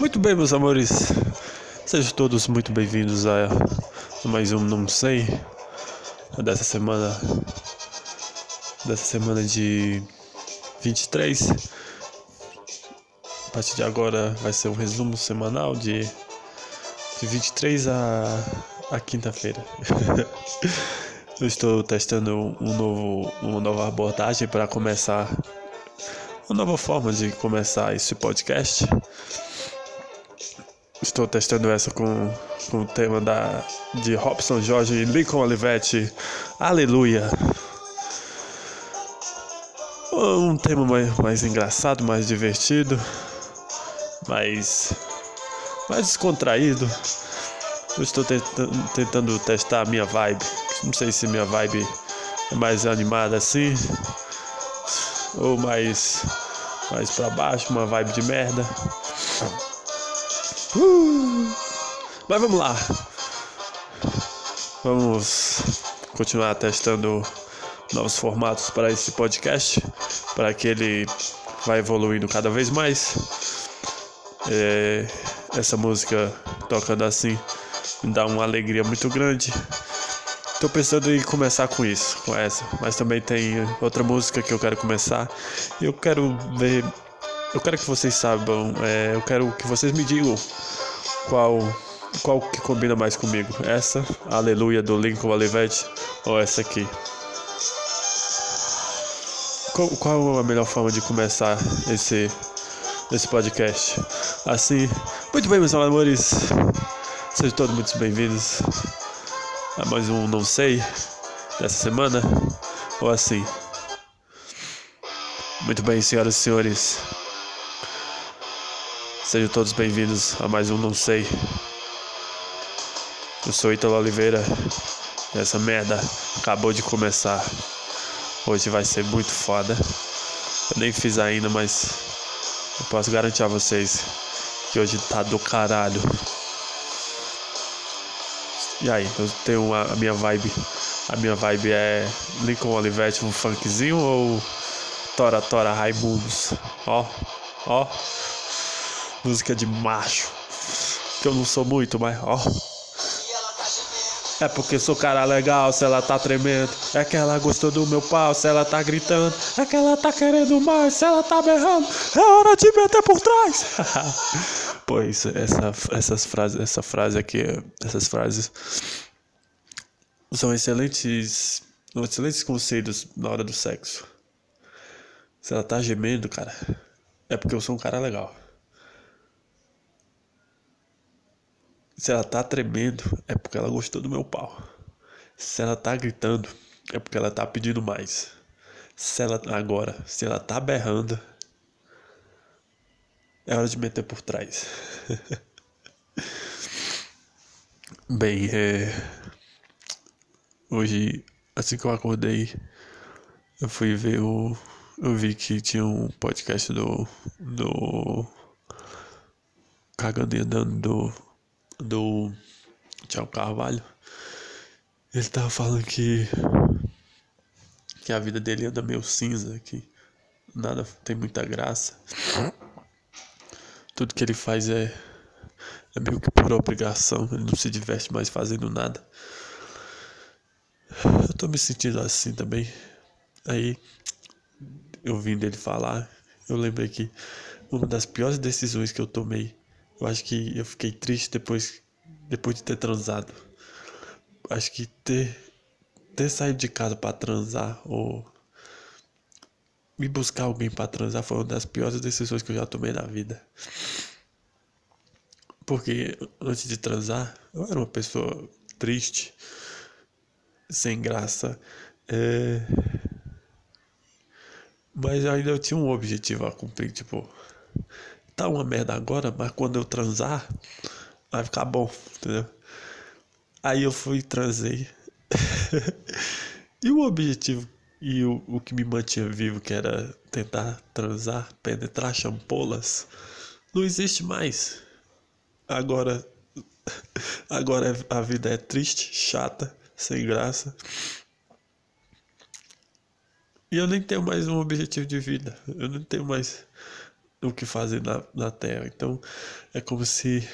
Muito bem, meus amores. Sejam todos muito bem-vindos a mais um Não Sei dessa semana. Dessa semana de 23. A partir de agora vai ser um resumo semanal de, de 23 a, a quinta-feira. Eu estou testando um novo, uma nova abordagem para começar uma nova forma de começar esse podcast. Estou testando essa com, com o tema da, de Robson Jorge e Lincoln Olivetti. Aleluia! Um tema mais, mais engraçado, mais divertido, mais, mais descontraído. Eu estou tentando, tentando testar a minha vibe. Não sei se minha vibe é mais animada assim ou mais mais para baixo, uma vibe de merda. Uh! Mas vamos lá. Vamos continuar testando novos formatos para esse podcast, para que ele vá evoluindo cada vez mais. É, essa música tocando assim me dá uma alegria muito grande. Tô pensando em começar com isso, com essa. Mas também tem outra música que eu quero começar. Eu quero ver. Eu quero que vocês saibam. É, eu quero que vocês me digam qual qual que combina mais comigo. Essa, Aleluia do Lincoln Olivetti, ou essa aqui. Qual, qual a melhor forma de começar esse esse podcast? Assim, muito bem, meus amores. Sejam todos muito bem-vindos a mais um Não Sei dessa semana, ou assim. Muito bem, senhoras e senhores. Sejam todos bem-vindos a mais um Não Sei. Eu sou Ítalo Oliveira e essa merda acabou de começar. Hoje vai ser muito foda. Eu nem fiz ainda, mas eu posso garantir a vocês que hoje tá do caralho. E aí, eu tenho a, a minha vibe. A minha vibe é Lincoln Olivetti, um funkzinho ou Tora Tora Raimundos? Ó, ó. Música de macho. Que eu não sou muito, mas ó. É porque sou cara legal, se ela tá tremendo. É que ela gostou do meu pau, se ela tá gritando. É que ela tá querendo mais, se ela tá berrando. É hora de meter por trás. pois essa, essas frases, essa frase aqui, essas frases são excelentes, excelentes conselhos na hora do sexo. Se ela tá gemendo, cara, é porque eu sou um cara legal. Se ela tá tremendo, é porque ela gostou do meu pau. Se ela tá gritando, é porque ela tá pedindo mais. Se ela agora, se ela tá berrando, é hora de meter por trás. Bem, é... hoje, assim que eu acordei, eu fui ver o. Eu vi que tinha um podcast do. do. Cagando e andando do do Tiago Carvalho, ele tava falando que que a vida dele anda meio cinza, que nada tem muita graça. Tudo que ele faz é é meio que por obrigação, ele não se diverte mais fazendo nada. Eu tô me sentindo assim também. Aí eu vim dele falar, eu lembrei que uma das piores decisões que eu tomei eu acho que eu fiquei triste depois, depois de ter transado. Acho que ter, ter saído de casa para transar ou me buscar alguém para transar foi uma das piores decisões que eu já tomei na vida. Porque antes de transar, eu era uma pessoa triste, sem graça. É... Mas ainda eu tinha um objetivo a cumprir, tipo, tá uma merda agora, mas quando eu transar, vai ficar bom, entendeu? Aí eu fui e transei. e o objetivo e o, o que me mantinha vivo, que era tentar transar, penetrar champolas, não existe mais. Agora, agora a vida é triste, chata, sem graça. E eu nem tenho mais um objetivo de vida. Eu não tenho mais o que fazer na, na Terra. Então é como se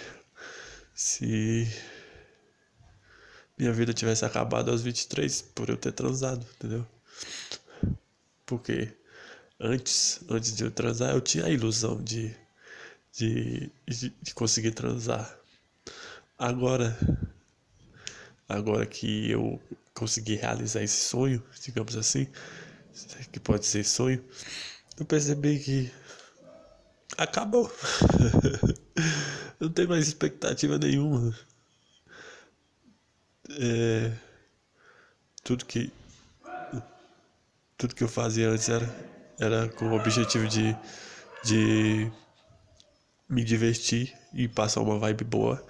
se minha vida tivesse acabado aos 23 por eu ter transado, entendeu? Porque antes, antes de eu transar, eu tinha a ilusão de, de, de, de conseguir transar. Agora, agora que eu consegui realizar esse sonho, digamos assim, que pode ser sonho, eu percebi que acabou. Não tem mais expectativa nenhuma. É, tudo que tudo que eu fazia antes era, era com o objetivo de, de me divertir e passar uma vibe boa.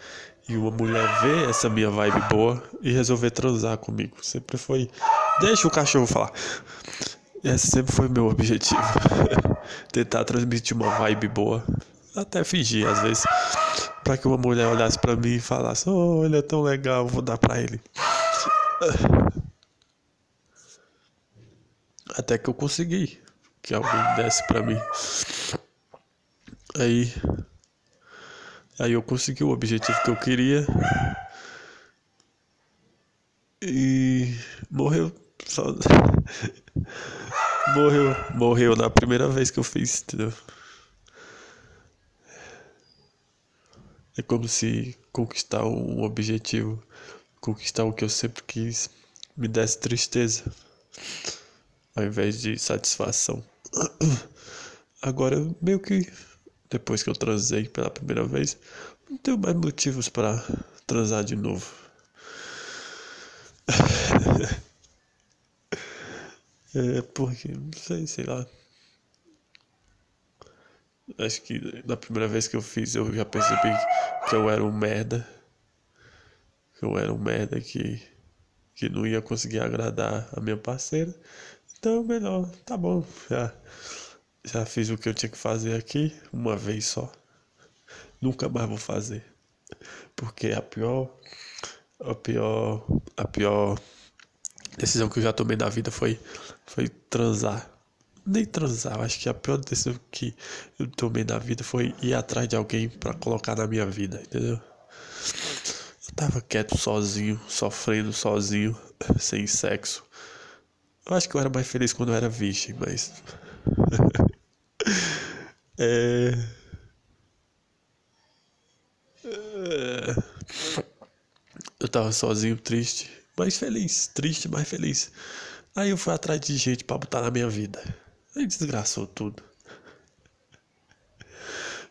E uma mulher ver essa minha vibe boa e resolver transar comigo. Sempre foi. Deixa o cachorro falar. Esse sempre foi meu objetivo. Tentar transmitir uma vibe boa. Até fingir, às vezes. para que uma mulher olhasse para mim e falasse: Oh, ele é tão legal, vou dar para ele. Até que eu consegui que alguém desse para mim. Aí. Aí eu consegui o objetivo que eu queria. E morreu só. morreu, morreu na primeira vez que eu fiz, entendeu? É como se conquistar um objetivo, conquistar o que eu sempre quis, me desse tristeza ao invés de satisfação. Agora, meio que depois que eu transei pela primeira vez, não tenho mais motivos para transar de novo. é porque, não sei, sei lá. Acho que na primeira vez que eu fiz eu já percebi que eu era um merda. Que eu era um merda que, que não ia conseguir agradar a minha parceira. Então, melhor, tá bom. Já, já fiz o que eu tinha que fazer aqui, uma vez só. Nunca mais vou fazer. Porque a pior. A pior. A pior decisão que eu já tomei na vida foi, foi transar. Nem transar, acho que a pior decisão que eu tomei na vida foi ir atrás de alguém para colocar na minha vida, entendeu? Eu tava quieto sozinho, sofrendo sozinho, sem sexo. Eu acho que eu era mais feliz quando eu era virgem, mas. é... é... Eu tava sozinho, triste, mas feliz. Triste, mas feliz. Aí eu fui atrás de gente pra botar na minha vida. Aí desgraçou tudo.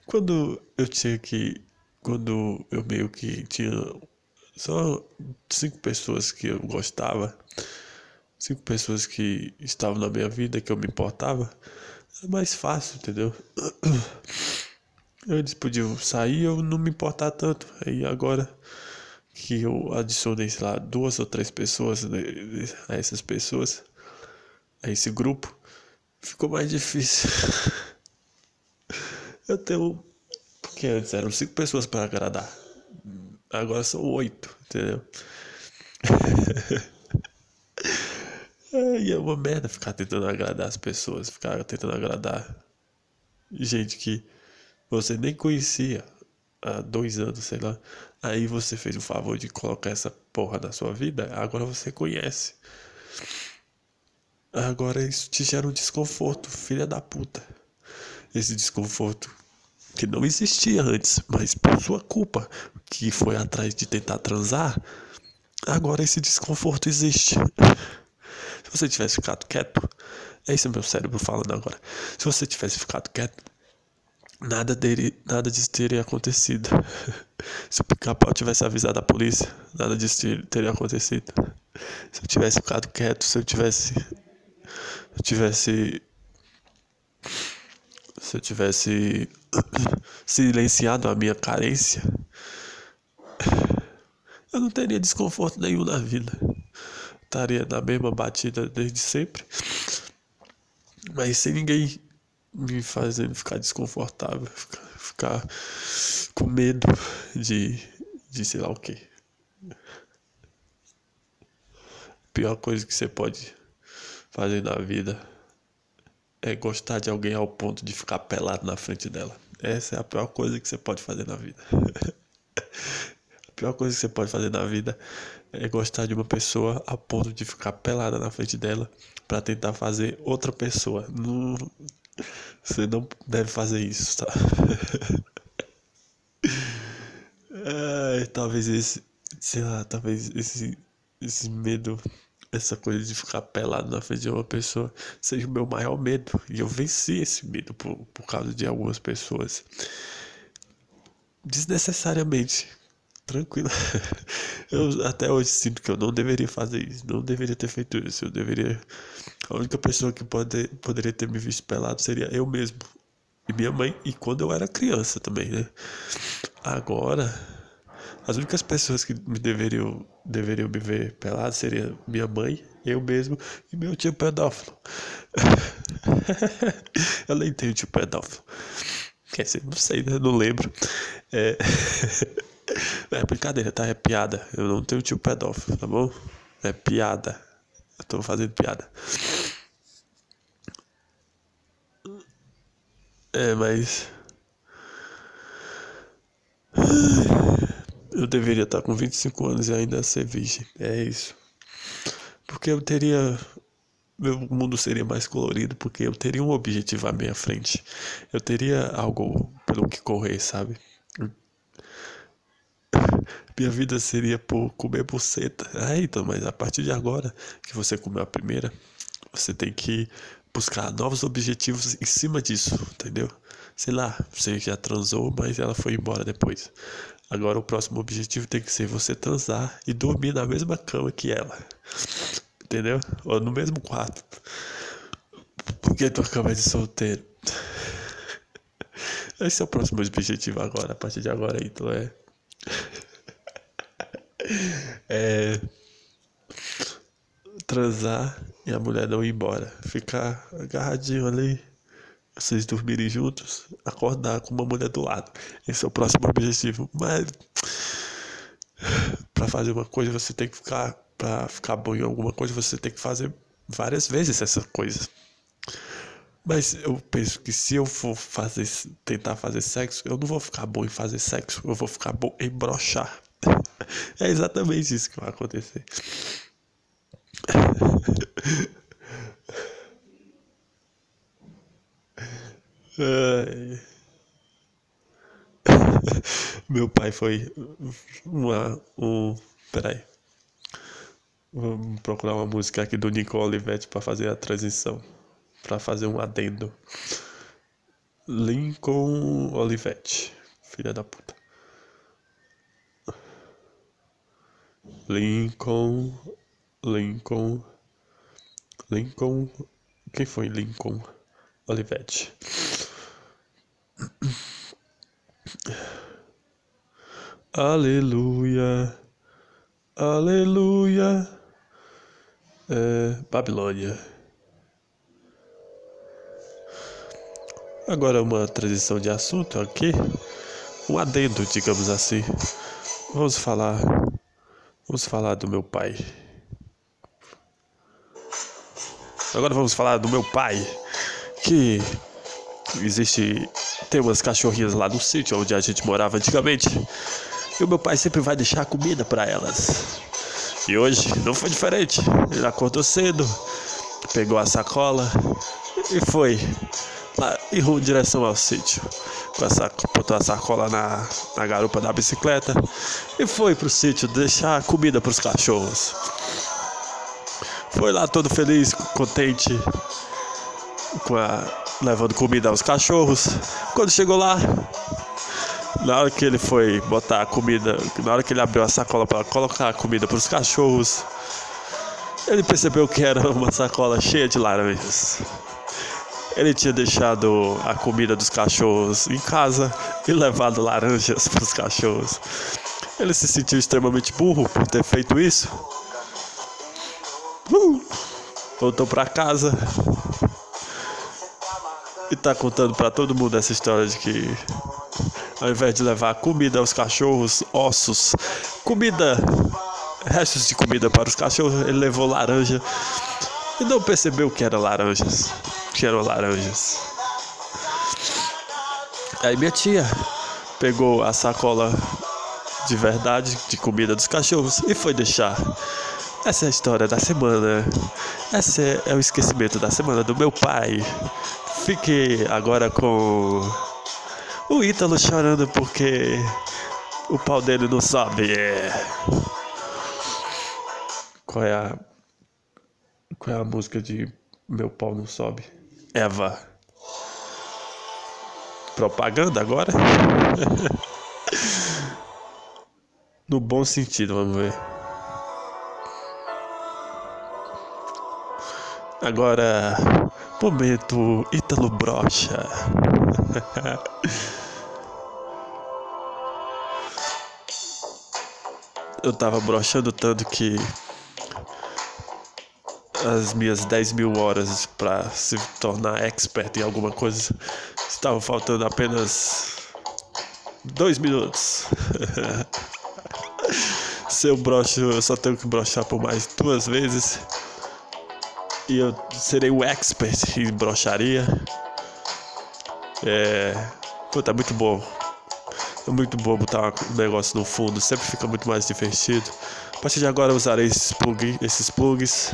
Quando eu tinha que. Quando eu meio que tinha só cinco pessoas que eu gostava cinco pessoas que estavam na minha vida, que eu me importava, é mais fácil, entendeu? Eles podiam sair eu não me importar tanto. Aí agora que eu adicionei, sei lá, duas ou três pessoas né, a essas pessoas, a esse grupo, ficou mais difícil. eu tenho. Porque antes eram cinco pessoas para agradar. Agora são oito, entendeu? E é uma merda ficar tentando agradar as pessoas, ficar tentando agradar gente que você nem conhecia há dois anos, sei lá. Aí você fez o favor de colocar essa porra na sua vida, agora você conhece. Agora isso te gera um desconforto, filha da puta. Esse desconforto que não existia antes, mas por sua culpa, que foi atrás de tentar transar, agora esse desconforto existe. Se você tivesse ficado quieto, é isso meu cérebro falando agora. Se você tivesse ficado quieto, nada dele, nada disso teria acontecido. Se o pica-pau tivesse avisado a polícia, nada disso teria acontecido. Se eu tivesse ficado quieto, se eu tivesse eu tivesse se eu tivesse silenciado a minha carência, eu não teria desconforto nenhum na vida estaria na mesma batida desde sempre, mas sem ninguém me fazendo ficar desconfortável, ficar, ficar com medo de, de sei lá o que. Pior coisa que você pode fazer na vida é gostar de alguém ao ponto de ficar pelado na frente dela. Essa é a pior coisa que você pode fazer na vida. a pior coisa que você pode fazer na vida é gostar de uma pessoa a ponto de ficar pelada na frente dela para tentar fazer outra pessoa. Não, você não deve fazer isso, tá? Ai, talvez esse, sei lá, talvez esse, esse medo, essa coisa de ficar pelado na frente de uma pessoa seja o meu maior medo. E eu venci esse medo por, por causa de algumas pessoas. Desnecessariamente. Tranquilo. Eu até hoje sinto que eu não deveria fazer isso. Não deveria ter feito isso. Eu deveria. A única pessoa que pode, poderia ter me visto pelado seria eu mesmo. E minha mãe. E quando eu era criança também, né? Agora. As únicas pessoas que me deveriam, deveriam me ver pelado seria minha mãe, eu mesmo e meu tio pedófilo. eu nem tenho tio pedófilo. Quer dizer, não sei, né? Não lembro. É. É brincadeira, tá? É piada. Eu não tenho tio pedófilo, tá bom? É piada. Eu tô fazendo piada. É, mas. Eu deveria estar com 25 anos e ainda ser virgem. É isso. Porque eu teria. Meu mundo seria mais colorido porque eu teria um objetivo à minha frente. Eu teria algo pelo que correr, sabe? Minha vida seria por comer buceta. Ah, então, mas a partir de agora que você comeu a primeira, você tem que buscar novos objetivos em cima disso, entendeu? Sei lá, você já transou, mas ela foi embora depois. Agora o próximo objetivo tem que ser você transar e dormir na mesma cama que ela. Entendeu? Ou no mesmo quarto. Porque tua cama é de solteiro. Esse é o próximo objetivo agora, a partir de agora, então é é, transar e a mulher não ir embora. Ficar agarradinho ali, vocês dormirem juntos, acordar com uma mulher do lado. Esse é o próximo objetivo. Mas para fazer uma coisa você tem que ficar. Para ficar bom em alguma coisa você tem que fazer várias vezes essa coisa. Mas eu penso que se eu for fazer, tentar fazer sexo, eu não vou ficar bom em fazer sexo, eu vou ficar bom em brochar. É exatamente isso que vai acontecer. Meu pai foi uma, um. Peraí. Vamos procurar uma música aqui do Nico Olivetti para fazer a transição. Para fazer um adendo. Lincoln Olivetti. Filha da puta. Lincoln, Lincoln, Lincoln, quem foi Lincoln Olivetti? Aleluia, aleluia, é, Babilônia. Agora uma transição de assunto aqui, um adendo, digamos assim. Vamos falar Vamos falar do meu pai. Agora vamos falar do meu pai, que existe tem umas cachorrinhas lá no sítio onde a gente morava antigamente. E o meu pai sempre vai deixar comida para elas. E hoje não foi diferente. Ele acordou cedo, pegou a sacola e foi lá em direção ao sítio com essa, botou a sacola na, na garupa da bicicleta e foi pro sítio deixar comida pros cachorros. Foi lá todo feliz, contente, com a, levando comida aos cachorros. Quando chegou lá, na hora que ele foi botar a comida, na hora que ele abriu a sacola para colocar a comida para os cachorros, ele percebeu que era uma sacola cheia de laranjas. Ele tinha deixado a comida dos cachorros em casa e levado laranjas para os cachorros. Ele se sentiu extremamente burro por ter feito isso. Uh! Voltou para casa e tá contando para todo mundo essa história de que ao invés de levar comida aos cachorros, ossos, comida, restos de comida para os cachorros, ele levou laranja e não percebeu que eram laranjas. Que eram laranjas. Aí minha tia pegou a sacola de verdade de comida dos cachorros e foi deixar. Essa é a história da semana. Esse é o esquecimento da semana do meu pai. Fique agora com o Ítalo chorando porque o pau dele não sobe. Qual é a. Qual é a música de Meu Pau Não Sobe? Eva. Propaganda agora? no bom sentido, vamos ver. Agora, momento Ítalo Brocha. Eu tava brochando tanto que as minhas 10 mil horas para se tornar expert em alguma coisa estavam faltando apenas dois minutos. Se eu brocho, eu só tenho que brochar por mais duas vezes. E eu serei o expert em brocharia. É. Puta, é muito bom. É muito bom botar um negócio no fundo, sempre fica muito mais divertido. A partir de agora eu usarei esses, plug, esses plugs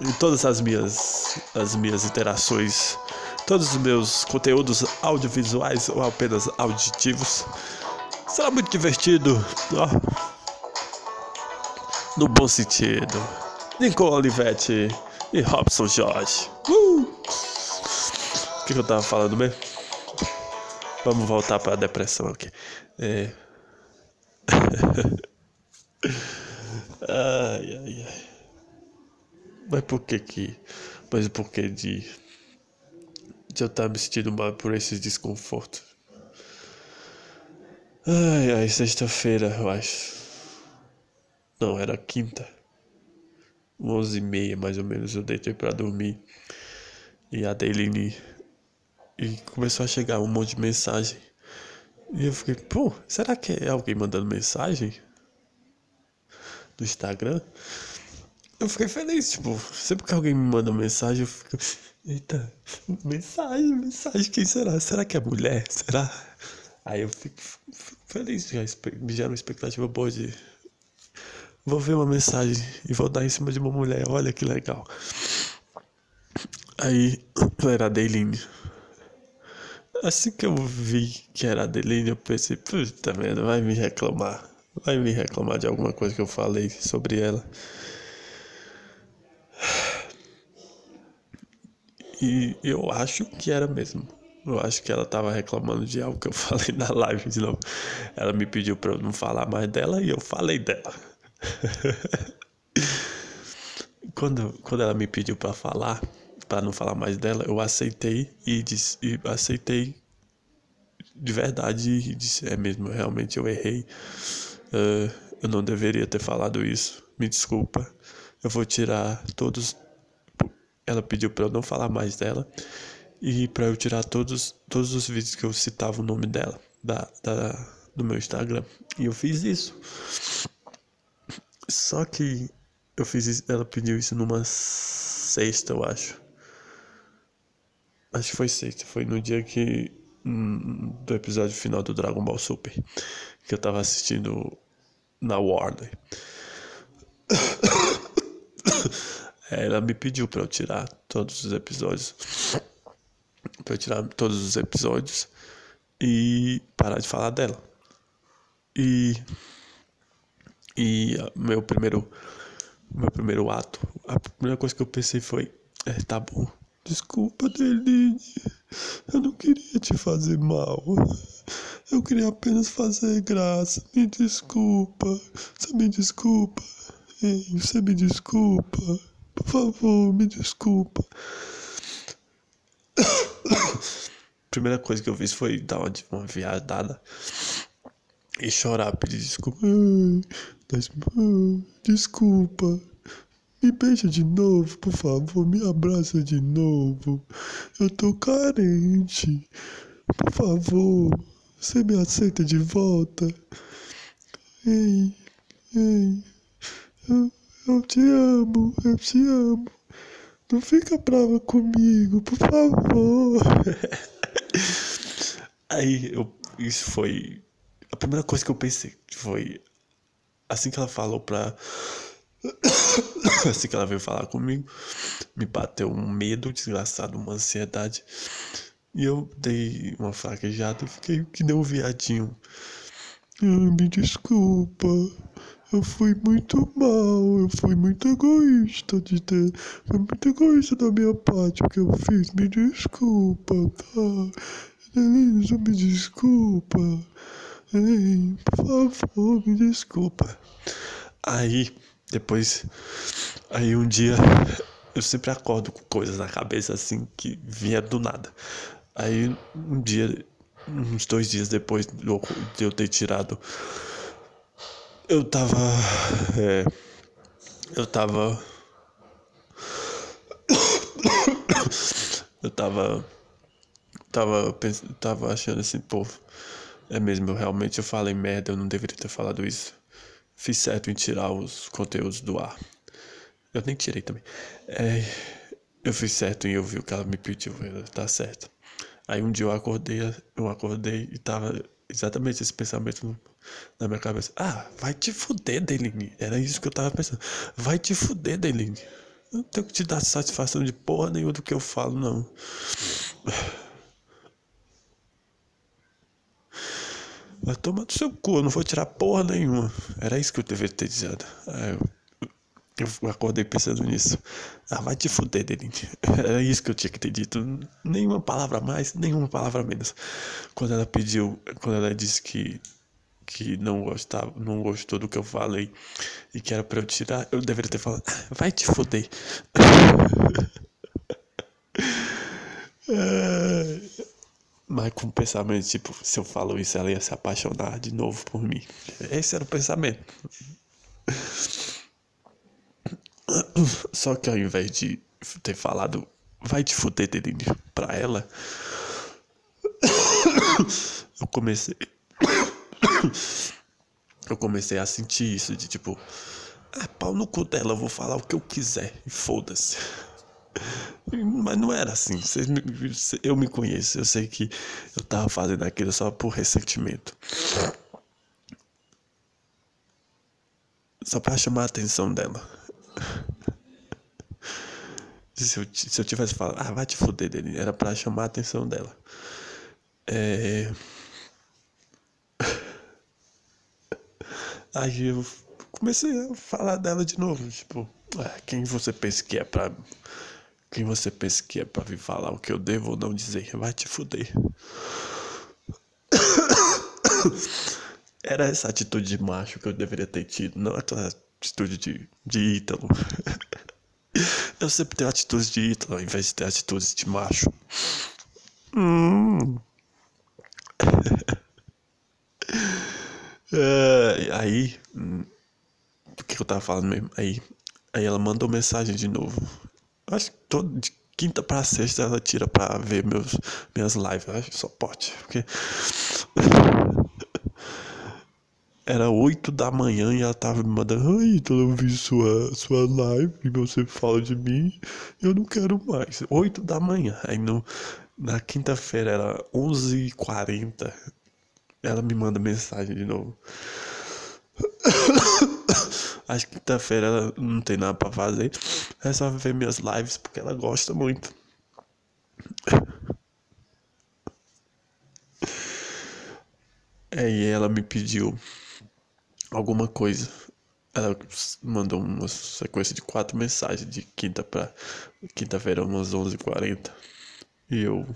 em todas as minhas, as minhas interações, todos os meus conteúdos audiovisuais ou apenas auditivos. Será muito divertido, ó. No bom sentido. Lincoln Olivetti e Robson Jorge. Uh! O que, que eu tava falando mesmo? Vamos voltar para a depressão aqui. É... ai, ai, ai. Mas por que que. Mas por que de. De eu estar me sentindo mal por esses desconfortos? Ai, ai, sexta-feira, eu acho. Não, era quinta. Onze e meia, mais ou menos, eu deitei para dormir. E a Deiline e começou a chegar um monte de mensagem. E eu fiquei, pô, será que é alguém mandando mensagem? Do Instagram? Eu fiquei feliz, tipo, sempre que alguém me manda mensagem, eu fico, eita, mensagem, mensagem, quem será? Será que é mulher? Será? Aí eu fico, fico feliz, já me gera uma expectativa boa de. Vou ver uma mensagem e vou dar em cima de uma mulher, olha que legal. Aí era a Deiline. Assim que eu vi que era a Adeline, eu pensei, puta merda, vai me reclamar. Vai me reclamar de alguma coisa que eu falei sobre ela. E eu acho que era mesmo. Eu acho que ela tava reclamando de algo que eu falei na live de novo. Ela me pediu pra eu não falar mais dela e eu falei dela. quando, quando ela me pediu pra falar, para não falar mais dela, eu aceitei e, disse, e aceitei de verdade e disse, é mesmo, realmente eu errei. Uh, eu não deveria ter falado isso. Me desculpa. Eu vou tirar todos. Ela pediu para eu não falar mais dela e para eu tirar todos, todos os vídeos que eu citava o nome dela da, da, do meu Instagram. E eu fiz isso. Só que eu fiz isso, ela pediu isso numa sexta, eu acho. Acho que foi sexta, foi no dia que. Hum, do episódio final do Dragon Ball Super. Que eu tava assistindo na Warner. Ela me pediu para eu tirar todos os episódios. Pra eu tirar todos os episódios e parar de falar dela. E. E meu primeiro. Meu primeiro ato. A primeira coisa que eu pensei foi: é, tá bom, Desculpa, Deline. Eu não queria te fazer mal. Eu queria apenas fazer graça. Me desculpa. Você me desculpa. Ei, você me desculpa. Por favor, me desculpa. Primeira coisa que eu fiz foi dar uma, uma viajada e chorar, pedir desculpa. desculpa. Me beija de novo, por favor, me abraça de novo. Eu tô carente. Por favor, você me aceita de volta? Ei, ei, eu, eu te amo, eu te amo. Não fica brava comigo, por favor. Aí eu, isso foi a primeira coisa que eu pensei foi assim que ela falou pra assim que ela veio falar comigo, me bateu um medo desgraçado, uma ansiedade. E eu dei uma fraquejada e fiquei que nem um viadinho. Ai, me desculpa. Eu fui muito mal, eu fui muito egoísta de ter. Foi muito egoísta da minha parte o que eu fiz. Me desculpa, tá? Elisa, me desculpa. Ei, por favor, me desculpa. Aí, depois. Aí um dia. Eu sempre acordo com coisas na cabeça assim que vinha do nada. Aí um dia, uns dois dias depois de eu ter tirado, eu tava. É, eu tava. Eu tava. Tava, tava achando assim, pô. É mesmo, eu realmente eu falei merda, eu não deveria ter falado isso. Fiz certo em tirar os conteúdos do ar. Eu nem tirei também. É, eu fiz certo em ouvir o que ela me pediu, tá certo. Aí um dia eu acordei, eu acordei e tava exatamente esse pensamento na minha cabeça. Ah, vai te fuder, Deline. Era isso que eu tava pensando. Vai te fuder, Deline. Eu não tenho que te dar satisfação de porra nenhuma do que eu falo, não. Vai tomar do seu cu, eu não vou tirar porra nenhuma. Era isso que eu deveria ter dito. eu, eu acordei pensando nisso. Ah, vai te fuder, Denise. Era isso que eu tinha que ter dito. Nenhuma palavra mais, nenhuma palavra menos. Quando ela pediu, quando ela disse que que não gostava, não gostou do que eu falei e que era para eu tirar, eu deveria ter falado, vai te fuder. Mas com o pensamento, tipo, se eu falo isso, ela ia se apaixonar de novo por mim. Esse era o pensamento. Só que ao invés de ter falado, vai te fuder, Denise, pra ela, eu comecei. Eu comecei a sentir isso, de tipo, ah, pau no cu dela, eu vou falar o que eu quiser, e foda-se. Mas não era assim. eu me conheço. Eu sei que eu tava fazendo aquilo só por ressentimento. Só pra chamar a atenção dela. Se eu, se eu tivesse falado, ah, vai te fuder dele, era pra chamar a atenção dela. É... Aí eu comecei a falar dela de novo, tipo, ah, quem você pensa que é pra quem você pensa que é pra vir falar o que eu devo ou não dizer? Vai te fuder. Era essa atitude de macho que eu deveria ter tido, não aquela atitude de, de Ítalo. Eu sempre tenho atitudes de Ítalo ao invés de ter atitudes de macho. Hum. É, aí, hum, o que eu tava falando mesmo? Aí, aí ela mandou mensagem de novo. Acho que todo, de quinta pra sexta ela tira pra ver meus, minhas lives. Acho que só pode. Porque. Era 8 da manhã e ela tava me mandando, ai, então eu vi sua, sua live e você fala de mim, eu não quero mais. 8 da manhã. Aí no, na quinta-feira era 11h40. Ela me manda mensagem de novo. Acho que quinta-feira ela não tem nada pra fazer. É só ver minhas lives porque ela gosta muito. É, e ela me pediu alguma coisa. Ela mandou uma sequência de quatro mensagens de quinta pra quinta-feira, umas 11h40. E eu.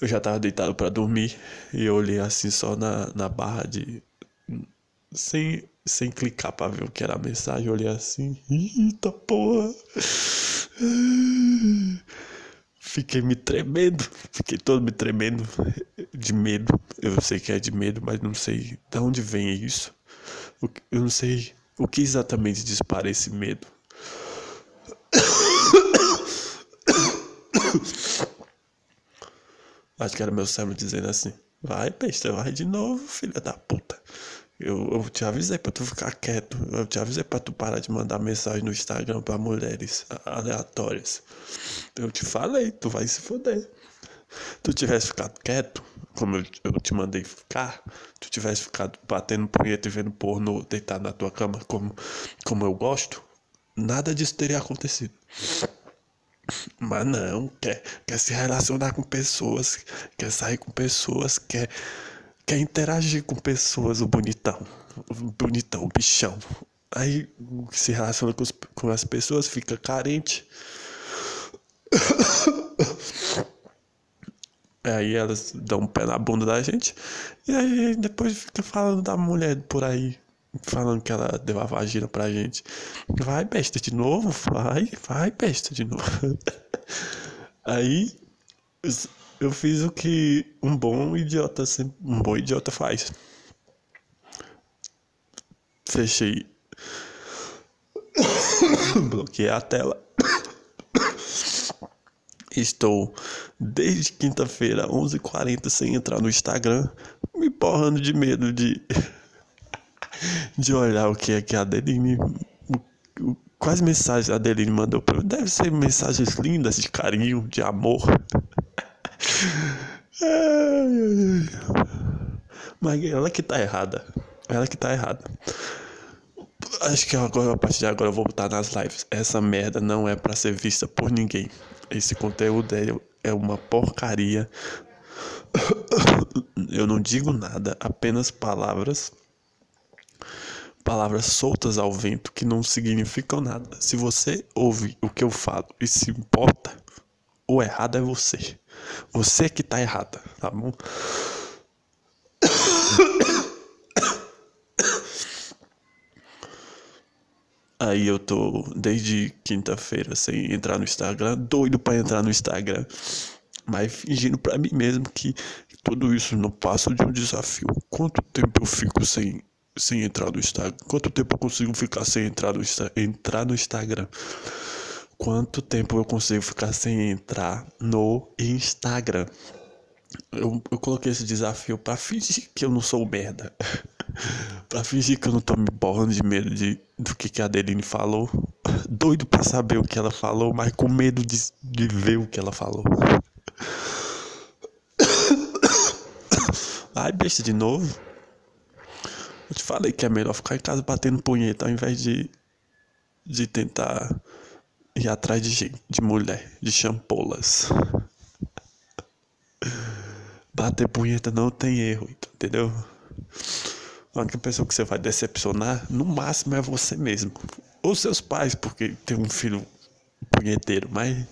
Eu já tava deitado para dormir. E eu olhei assim só na, na barra de. Sem sem clicar pra ver o que era a mensagem, eu olhei assim, eita porra. Fiquei me tremendo, fiquei todo me tremendo de medo. Eu sei que é de medo, mas não sei de onde vem isso. Eu não sei o que exatamente dispara esse medo. Acho que era meu cérebro dizendo assim: Vai, besta, vai de novo, filha da puta. Eu, eu te avisei pra tu ficar quieto. Eu te avisei pra tu parar de mandar mensagem no Instagram pra mulheres aleatórias. Eu te falei, tu vai se foder. Tu tivesse ficado quieto, como eu, eu te mandei ficar, tu tivesse ficado batendo punheta e vendo pornô deitado na tua cama como, como eu gosto, nada disso teria acontecido. Mas não, quer, quer se relacionar com pessoas, quer sair com pessoas, quer, quer interagir com pessoas, o bonitão, o bonitão, o bichão. Aí se relaciona com, os, com as pessoas, fica carente. Aí elas dão um pé na bunda da gente. E aí depois fica falando da mulher por aí. Falando que ela deu a vagina pra gente. Vai, besta, de novo? Vai, vai, besta, de novo. aí eu fiz o que um bom idiota, um bom idiota faz. Fechei. Bloqueei a tela. Estou desde quinta-feira, 11h40, sem entrar no Instagram, me porrando de medo de, de olhar o que é que a Adeline. Quais mensagens a Adeline mandou para mim? Deve ser mensagens lindas de carinho, de amor. Mas ela que tá errada. Ela que tá errada. Acho que agora, a partir de agora, eu vou botar nas lives. Essa merda não é para ser vista por ninguém. Esse conteúdo é, é uma porcaria. Eu não digo nada, apenas palavras. Palavras soltas ao vento que não significam nada. Se você ouve o que eu falo e se importa, o errado é você. Você que tá errada, tá bom? Aí eu tô desde quinta-feira sem entrar no Instagram, doido para entrar no Instagram, mas fingindo para mim mesmo que tudo isso não passa de um desafio. Quanto tempo eu fico sem sem entrar no Instagram? Quanto tempo eu consigo ficar sem entrar no, entrar no Instagram? Quanto tempo eu consigo ficar sem entrar no Instagram? Eu, eu coloquei esse desafio para fingir que eu não sou merda. pra fingir que eu não tô me borrando de medo de, do que, que a Adeline falou. Doido pra saber o que ela falou, mas com medo de, de ver o que ela falou. Ai, besta de novo. Eu te falei que é melhor ficar em casa batendo punheta ao invés de, de tentar ir atrás de gente, de mulher, de champolas. Bater punheta não tem erro, entendeu? A única pessoa que você vai decepcionar, no máximo, é você mesmo. Ou seus pais, porque tem um filho punheteiro, mas.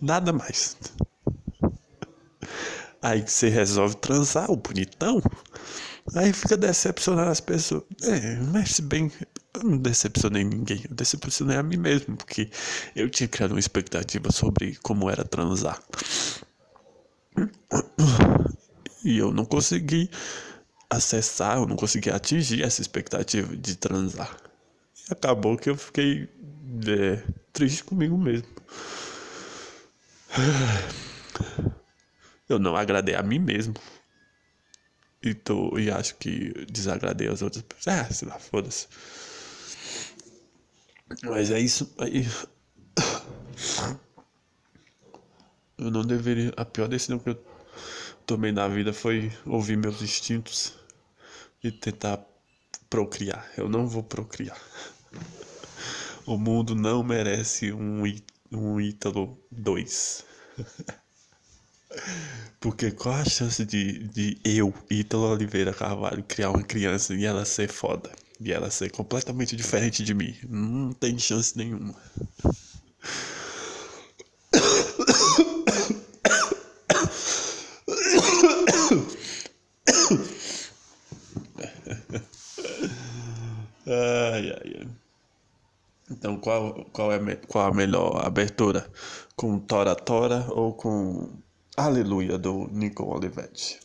Nada mais. Aí você resolve transar, o bonitão. Aí fica decepcionando as pessoas. É, mas se bem. Eu não decepcionei ninguém. Eu decepcionei a mim mesmo, porque eu tinha criado uma expectativa sobre como era transar. E eu não consegui acessar, eu não consegui atingir essa expectativa de transar. E acabou que eu fiquei é, triste comigo mesmo. Eu não agradei a mim mesmo. E, tô, e acho que desagradei as outras pessoas. Ah, sei lá, foda-se. Mas é isso aí. Eu não deveria. A pior decisão que eu tomei na vida foi ouvir meus instintos e tentar procriar. Eu não vou procriar. O mundo não merece um, um Ítalo 2. Porque qual a chance de, de eu, Ítalo Oliveira Carvalho, criar uma criança e ela ser foda? E ela ser completamente diferente de mim? Não tem chance nenhuma. Ai, ai, ai. Então, qual, qual, é, qual a melhor abertura? Com Tora Tora ou com Aleluia do Lincoln Olivetti?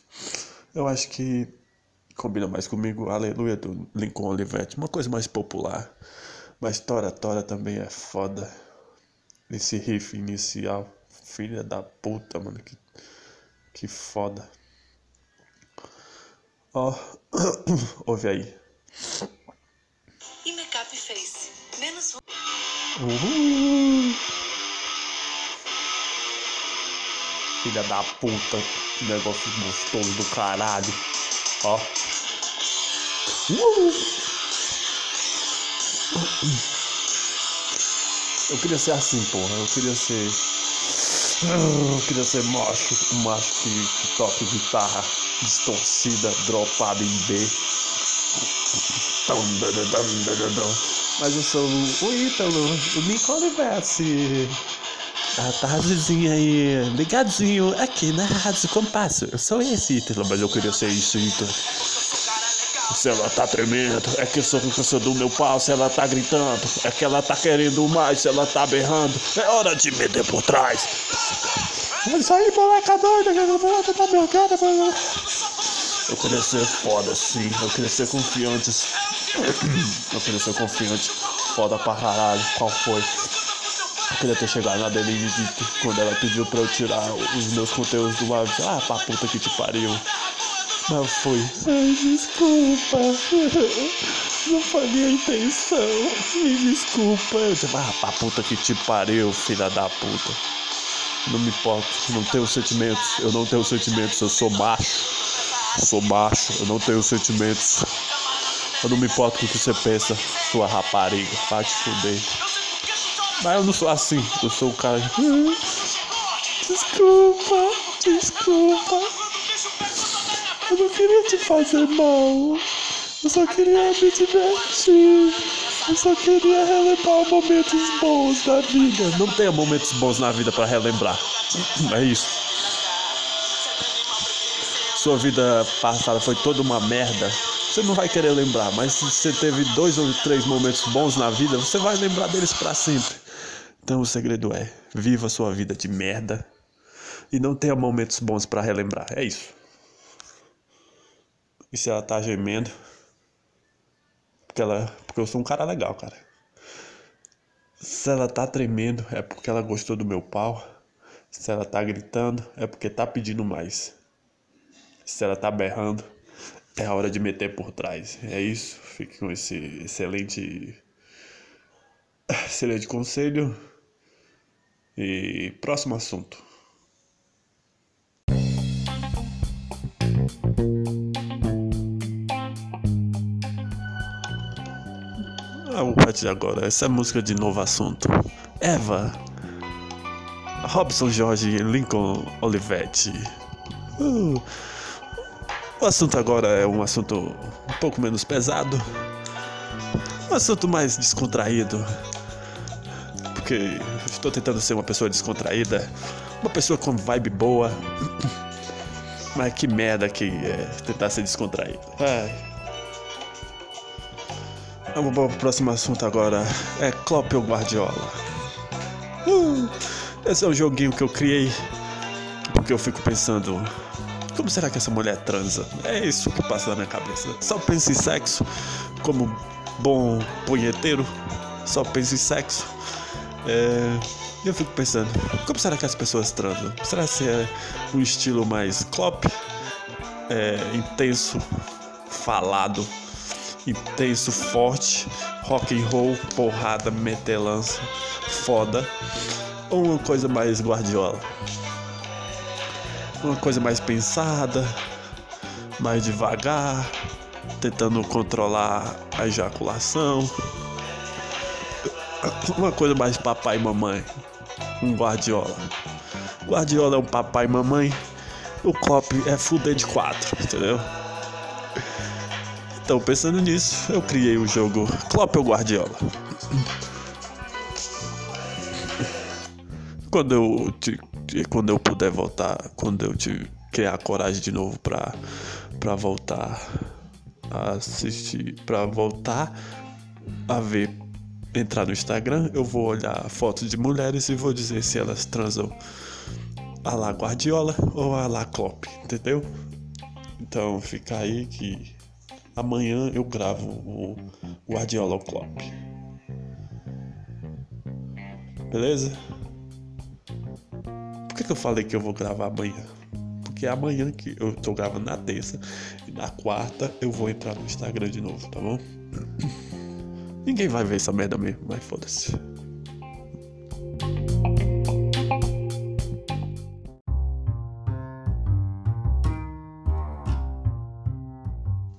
Eu acho que combina mais comigo Aleluia do Lincoln Olivetti, uma coisa mais popular. Mas Tora Tora também é foda. Esse riff inicial, filha da puta, mano, que, que foda. Ó, ouve aí. E Makeup Face. Menos um. Uhul. Filha da puta, que negócio gostoso do caralho. Ó. Eu queria ser assim, porra. Eu queria ser. Eu queria ser macho. Um macho que, que guitarra distorcida, dropada em B. Mas eu sou o Ítalo, o Nicole Versi. A tardezinha aí, ligadinho aqui na Rádio Compasso. Eu sou esse mas eu queria ser isso, Ítalo. Se ela tá tremendo, é que eu sou eu sou do meu pau. Se ela tá gritando, é que ela tá querendo mais. Se ela tá berrando, é hora de meter por trás. É isso aí, moleca doida, que a moleca tá mercada, mano. Eu queria ser foda, sim. Eu queria ser confiante. Eu queria ser confiante. Foda pra caralho. Qual foi? Eu queria ter chegado na dito quando ela pediu pra eu tirar os meus conteúdos do lado. Ah, pra puta que te pariu. Mas foi. Ai, desculpa. Não foi minha intenção. Me desculpa. Eu disse, ah, pra puta que te pariu, filha da puta. Não me importa. Não tenho sentimentos. Eu não tenho sentimentos. Eu sou macho. Sou macho, eu não tenho sentimentos. Eu não me importo com o que você pensa, sua rapariga. Vai te fuder. Mas eu não sou assim, eu sou o cara. Desculpa, desculpa. Eu não queria te fazer mal. Eu só queria me divertir. Eu só queria relembrar momentos bons da vida. Não tenho momentos bons na vida para relembrar. É isso sua vida passada foi toda uma merda, você não vai querer lembrar, mas se você teve dois ou três momentos bons na vida, você vai lembrar deles para sempre. Então o segredo é: viva sua vida de merda e não tenha momentos bons para relembrar. É isso. E se ela tá gemendo, porque ela, porque eu sou um cara legal, cara. Se ela tá tremendo, é porque ela gostou do meu pau. Se ela tá gritando, é porque tá pedindo mais. Se ela tá berrando, é hora de meter por trás. É isso. Fique com esse excelente, excelente conselho. E próximo assunto. Ah, a partir agora, essa é música de novo assunto. Eva. Robson Jorge Lincoln Olivetti. Uh. O assunto agora é um assunto um pouco menos pesado, um assunto mais descontraído, porque estou tentando ser uma pessoa descontraída, uma pessoa com vibe boa, mas que merda que é tentar ser descontraído. Ai. Vamos para o próximo assunto agora. É Klopp ou Guardiola? Uh, esse é um joguinho que eu criei porque eu fico pensando como será que essa mulher transa? É isso que passa na minha cabeça. Só penso em sexo, como bom punheteiro, só penso em sexo. É... Eu fico pensando, como será que as pessoas transam? Será que é um estilo mais clop, é, intenso, falado, intenso, forte, rock and roll, porrada, metelança, foda, ou uma coisa mais guardiola? uma coisa mais pensada, mais devagar, tentando controlar a ejaculação. Uma coisa mais papai e mamãe. Um Guardiola. Guardiola é um papai e mamãe. O Klopp é fuder de quatro, entendeu? Então, pensando nisso, eu criei o jogo Klopp ou Guardiola. Quando eu te quando eu puder voltar, quando eu te criar coragem de novo pra, pra voltar a assistir, pra voltar a ver, entrar no Instagram, eu vou olhar fotos de mulheres e vou dizer se elas transam a la Guardiola ou a la Klopp, entendeu? Então fica aí que amanhã eu gravo o Guardiola ou Klopp. Beleza? Por que, que eu falei que eu vou gravar amanhã? Porque é amanhã que eu tô gravando na terça e na quarta eu vou entrar no Instagram de novo, tá bom? Ninguém vai ver essa merda mesmo, mas foda-se.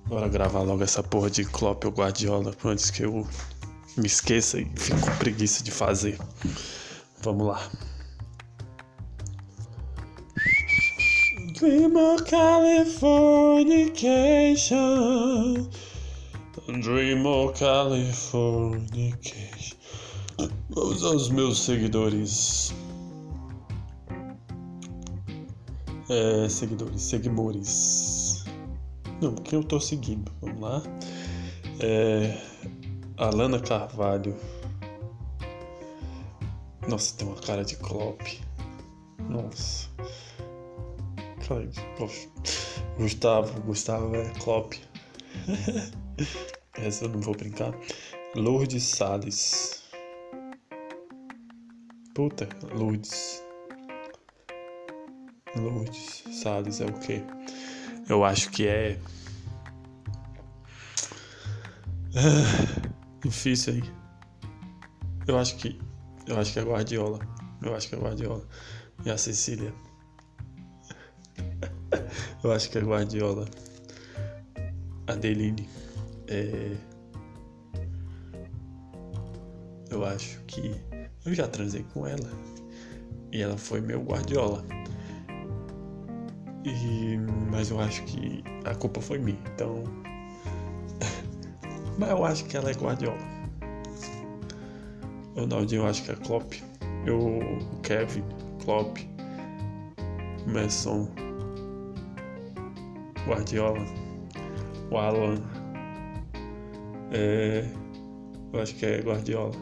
Bora gravar logo essa porra de Klopp ou Guardiola antes que eu me esqueça e fico com preguiça de fazer. Vamos lá. Dream of Californication. Dream of Californication. Vamos aos meus seguidores. É, seguidores, seguidores. Não, quem eu tô seguindo? Vamos lá. É, Alana Carvalho. Nossa, tem uma cara de Klopp. Nossa. Cara de Gustavo, Gustavo é Klopp. Essa eu não vou brincar. Lourdes Salles. Puta, Lourdes. Lourdes Salles é o quê? Eu acho que é. Ah, difícil aí. Eu acho que. Eu acho que é Guardiola. Eu acho que é Guardiola. E a Cecília. eu acho que é Guardiola. Adeline. É... Eu acho que eu já transei com ela e ela foi meu guardiola. E mas eu acho que a culpa foi minha. Então, mas eu acho que ela é guardiola. Ronaldinho eu acho que é Klopp. Eu, o Kevin, Klopp, Messon, Guardiola, o Alan. É, eu acho que é Guardiola.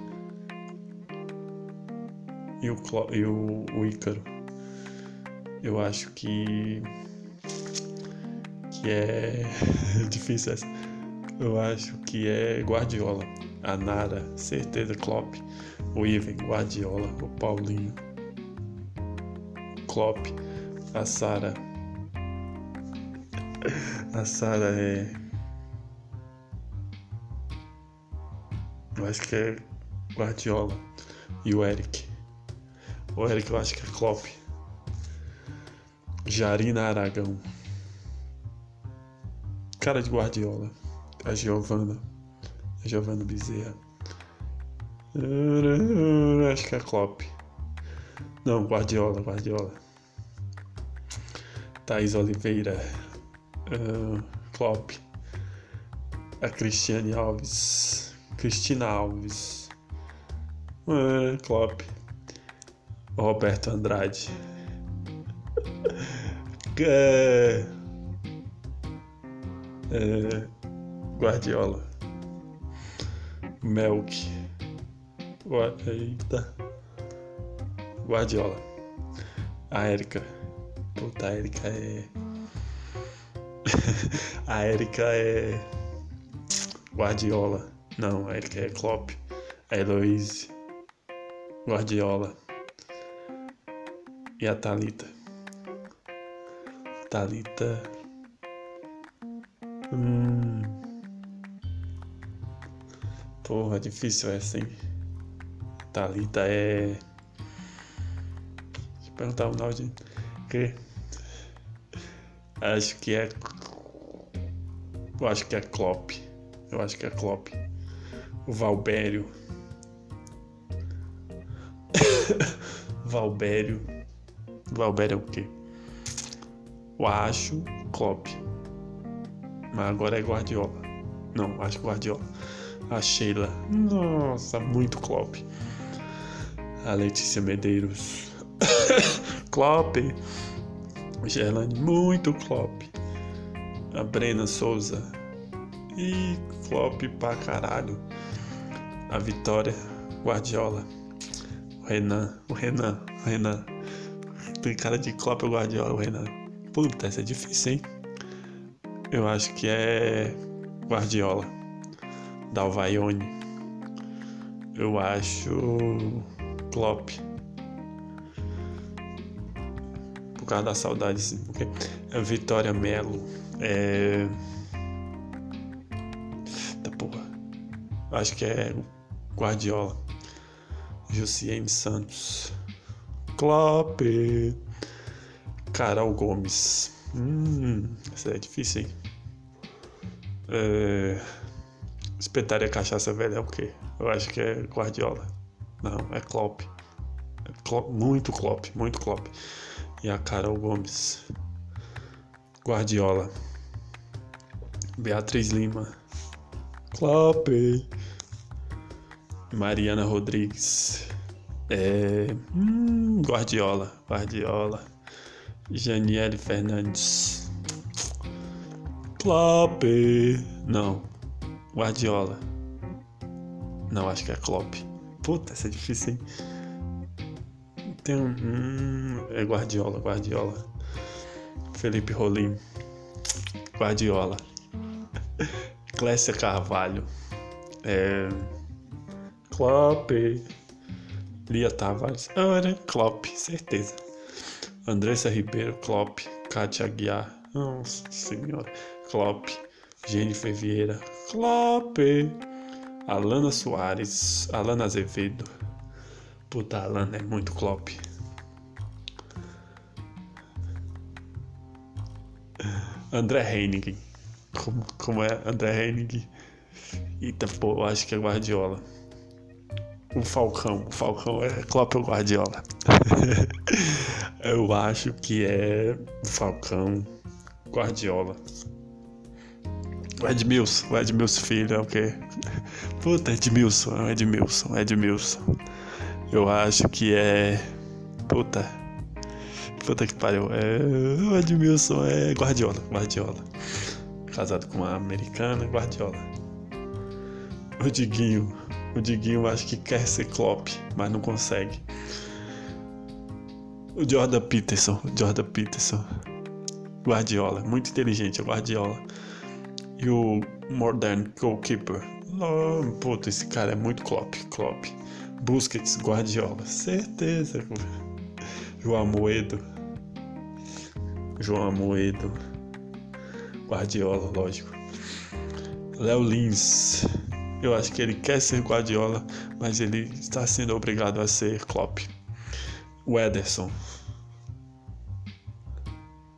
E o, e o, o Ícaro. Eu acho que. que é. difícil essa. Eu acho que é Guardiola. A Nara, certeza Klopp. O Ivan, Guardiola. O Paulinho. Klopp. A Sara. A Sara é. Eu acho que é Guardiola. E o Eric. O Eric eu acho que é Klopp. Jarina Aragão. Cara de Guardiola. A Giovana. A Giovana Bezerra. Acho que é Klopp. Não, Guardiola, Guardiola. Thaís Oliveira. Uh, Klopp. A Cristiane Alves. Cristina Alves. Uh, Klopp. Roberto Andrade. é, é, Guardiola. Melk. Eita. Guardiola. A Érica. Puta, a Érica é. a Érica é. Guardiola. Não, a Érica é Klopp. A Heloise. Guardiola. E a Thalita. Thalita. Hum. Porra, difícil essa, hein? Thalita é. Deixa eu perguntar o nome de. Que? Acho que é. Eu acho que é Klopp. Eu acho que é Klopp. Valbério. Valbério. Valbério é o quê? Eu acho Klopp. Mas agora é Guardiola. Não, acho Guardiola. A Sheila. Nossa, muito Klopp. A Letícia Medeiros. Klopp. Gerlane, muito Klopp. A Brena Souza. E Klopp pra caralho. A Vitória Guardiola. O Renan. O Renan. O Renan. Tem cara de ou Guardiola, o Renan. Puta, essa é difícil, hein? Eu acho que é Guardiola. Dalvaione. Eu acho Klopp. Por causa da saudade, sim, porque é Vitória Melo. É. Tá porra. Acho que é Guardiola. Jussiene Santos. Klopp. Carol Gomes. Hum, essa é difícil, hein? É... Espetaria cachaça velha é o quê? Eu acho que é Guardiola. Não, é Klopp. É Klopp muito Klopp, muito Klopp. E a Carol Gomes. Guardiola. Beatriz Lima. Klopp. Mariana Rodrigues. É, hum, Guardiola. Guardiola. Janiele Fernandes. Klopp. Não. Guardiola. Não, acho que é Klopp. Puta, essa é difícil, hein? Tem um. Hum, é Guardiola, Guardiola. Felipe Rolim. Guardiola. Clécia Carvalho. É. Klopp. Lia Tavares. Ora, Klopp, certeza. Andressa Ribeiro, Klopp. Kátia Aguiar. Nossa senhora. Klopp. Jennifer Vieira. Klopp. Alana Soares. Alana Azevedo. Puta, Alana é muito Klopp. André Henning. Como, como é André Henning? Eita, pô, acho que é Guardiola. O Falcão. O Falcão é Klopp ou Guardiola? eu acho que é o Falcão Guardiola. O Edmilson, o Edmilson filho é o quê? Puta, Edmilson, é Edmilson, Edmilson. Eu acho que é. Puta. Puta que pariu. É... O Edmilson é Guardiola, Guardiola. Casado com uma americana, Guardiola. O Diguinho. O Diguinho acho que quer ser Klopp, mas não consegue. O Jordan Peterson, Jordan Peterson. Guardiola, muito inteligente, o Guardiola. E o Modern Goalkeeper. Oh, esse cara é muito Klopp, Klopp. Busquets, Guardiola, certeza. João Moedo. João Moedo. Guardiola, lógico. Léo Lins. Eu acho que ele quer ser Guardiola, mas ele está sendo obrigado a ser Klopp. O Ederson.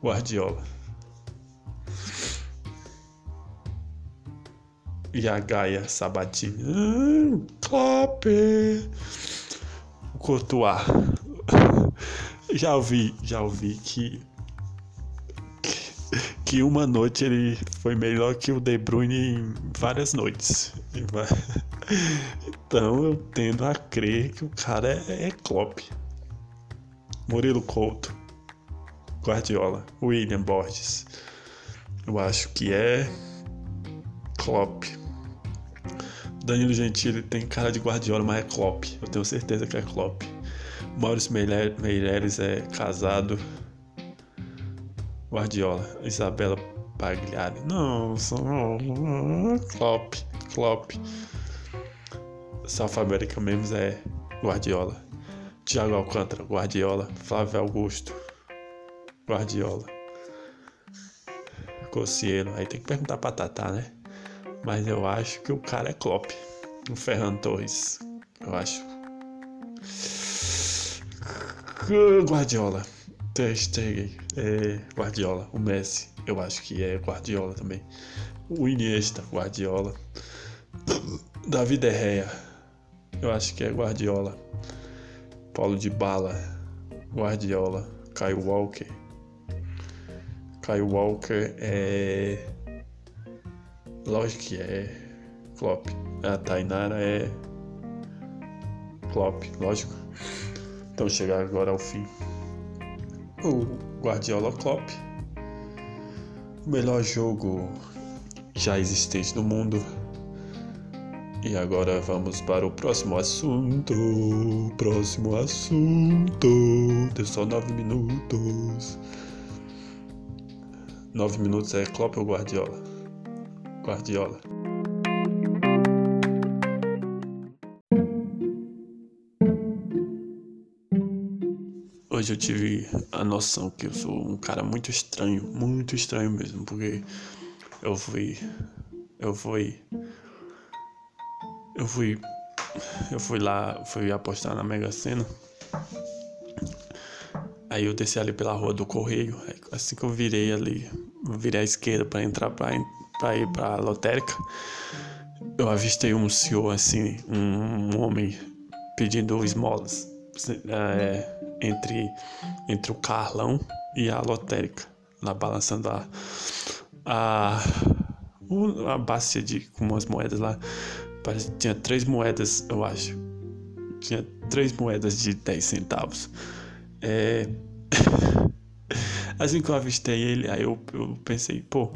Guardiola. E a Gaia Sabatini. Hum, Klopp. Courtois. Já ouvi, já ouvi que que uma noite ele foi melhor que o De Bruyne em várias noites. Então eu tendo a crer que o cara é, é Klopp. Murilo Couto. Guardiola. William Borges. Eu acho que é Klopp. Danilo Gentili tem cara de Guardiola, mas é Klopp. Eu tenho certeza que é Klopp. Maurício Meireles é casado. Guardiola. Isabela Pagliari. Não, são. Klopp. Klopp. South America Memes é Guardiola. Thiago Alcântara, Guardiola. Flávio Augusto, Guardiola. Cossielo. Aí tem que perguntar pra Tatá, né? Mas eu acho que o cara é Klopp. O Ferran Torres. Eu acho. Guardiola. Ter Stegen. É Guardiola. O Messi. Eu acho que é Guardiola também. O Iniesta. Guardiola. David Herrea. Eu acho que é Guardiola. Paulo de Bala. Guardiola. Kyle Walker. Kyle Walker é. Lógico que é Klopp. A Tainara é Klopp, lógico. Então chegar agora ao fim. O Guardiola Klopp. O melhor jogo já existente no mundo. E agora vamos para o próximo assunto. Próximo assunto. Deu só nove minutos. Nove minutos é Klopp ou Guardiola? Guardiola. Hoje eu tive a noção que eu sou um cara muito estranho, muito estranho mesmo, porque eu fui. Eu fui. Eu fui. Eu fui lá, fui apostar na Mega Sena. Aí eu desci ali pela rua do Correio. Assim que eu virei ali, virei à esquerda para entrar para ir para a lotérica, eu avistei um senhor assim, um, um homem pedindo esmolas é, entre, entre o Carlão e a lotérica, lá balançando a, a, a bacia de, com umas moedas lá. Parece, tinha três moedas, eu acho. Tinha três moedas de 10 centavos. É... assim que eu avistei ele, aí eu, eu pensei, pô,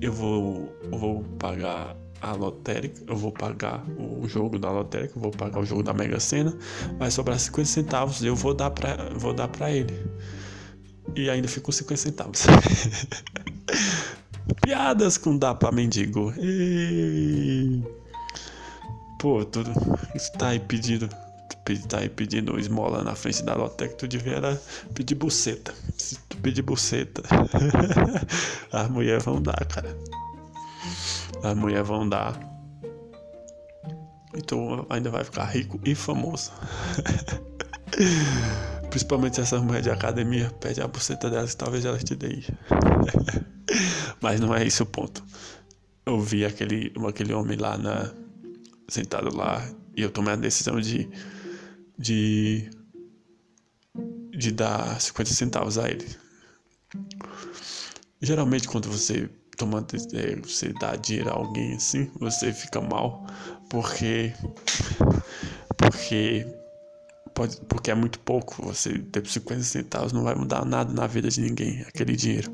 eu vou, eu vou pagar a lotérica, eu vou pagar o jogo da lotérica, eu vou pagar o jogo da Mega Sena, vai sobrar 50 centavos, eu vou dar pra, vou dar pra ele. E ainda ficou 50 centavos. Piadas com dar pra mendigo. E... Pô, isso tá aí pedindo. Tá aí pedindo esmola na frente da lotérica, tu devia pedir buceta. Se tu pedir buceta, as mulheres vão dar, cara as mulheres vão dar. Então ainda vai ficar rico e famoso. Principalmente essas mulheres de academia, pede a buceta delas, talvez elas te deem. Mas não é esse o ponto. Eu vi aquele, aquele homem lá na, sentado lá e eu tomei a decisão de, de, de dar 50 centavos a ele. Geralmente quando você tomando é, você dá dinheiro a alguém assim, você fica mal porque porque pode porque é muito pouco, você ter 50 centavos não vai mudar nada na vida de ninguém, aquele dinheiro.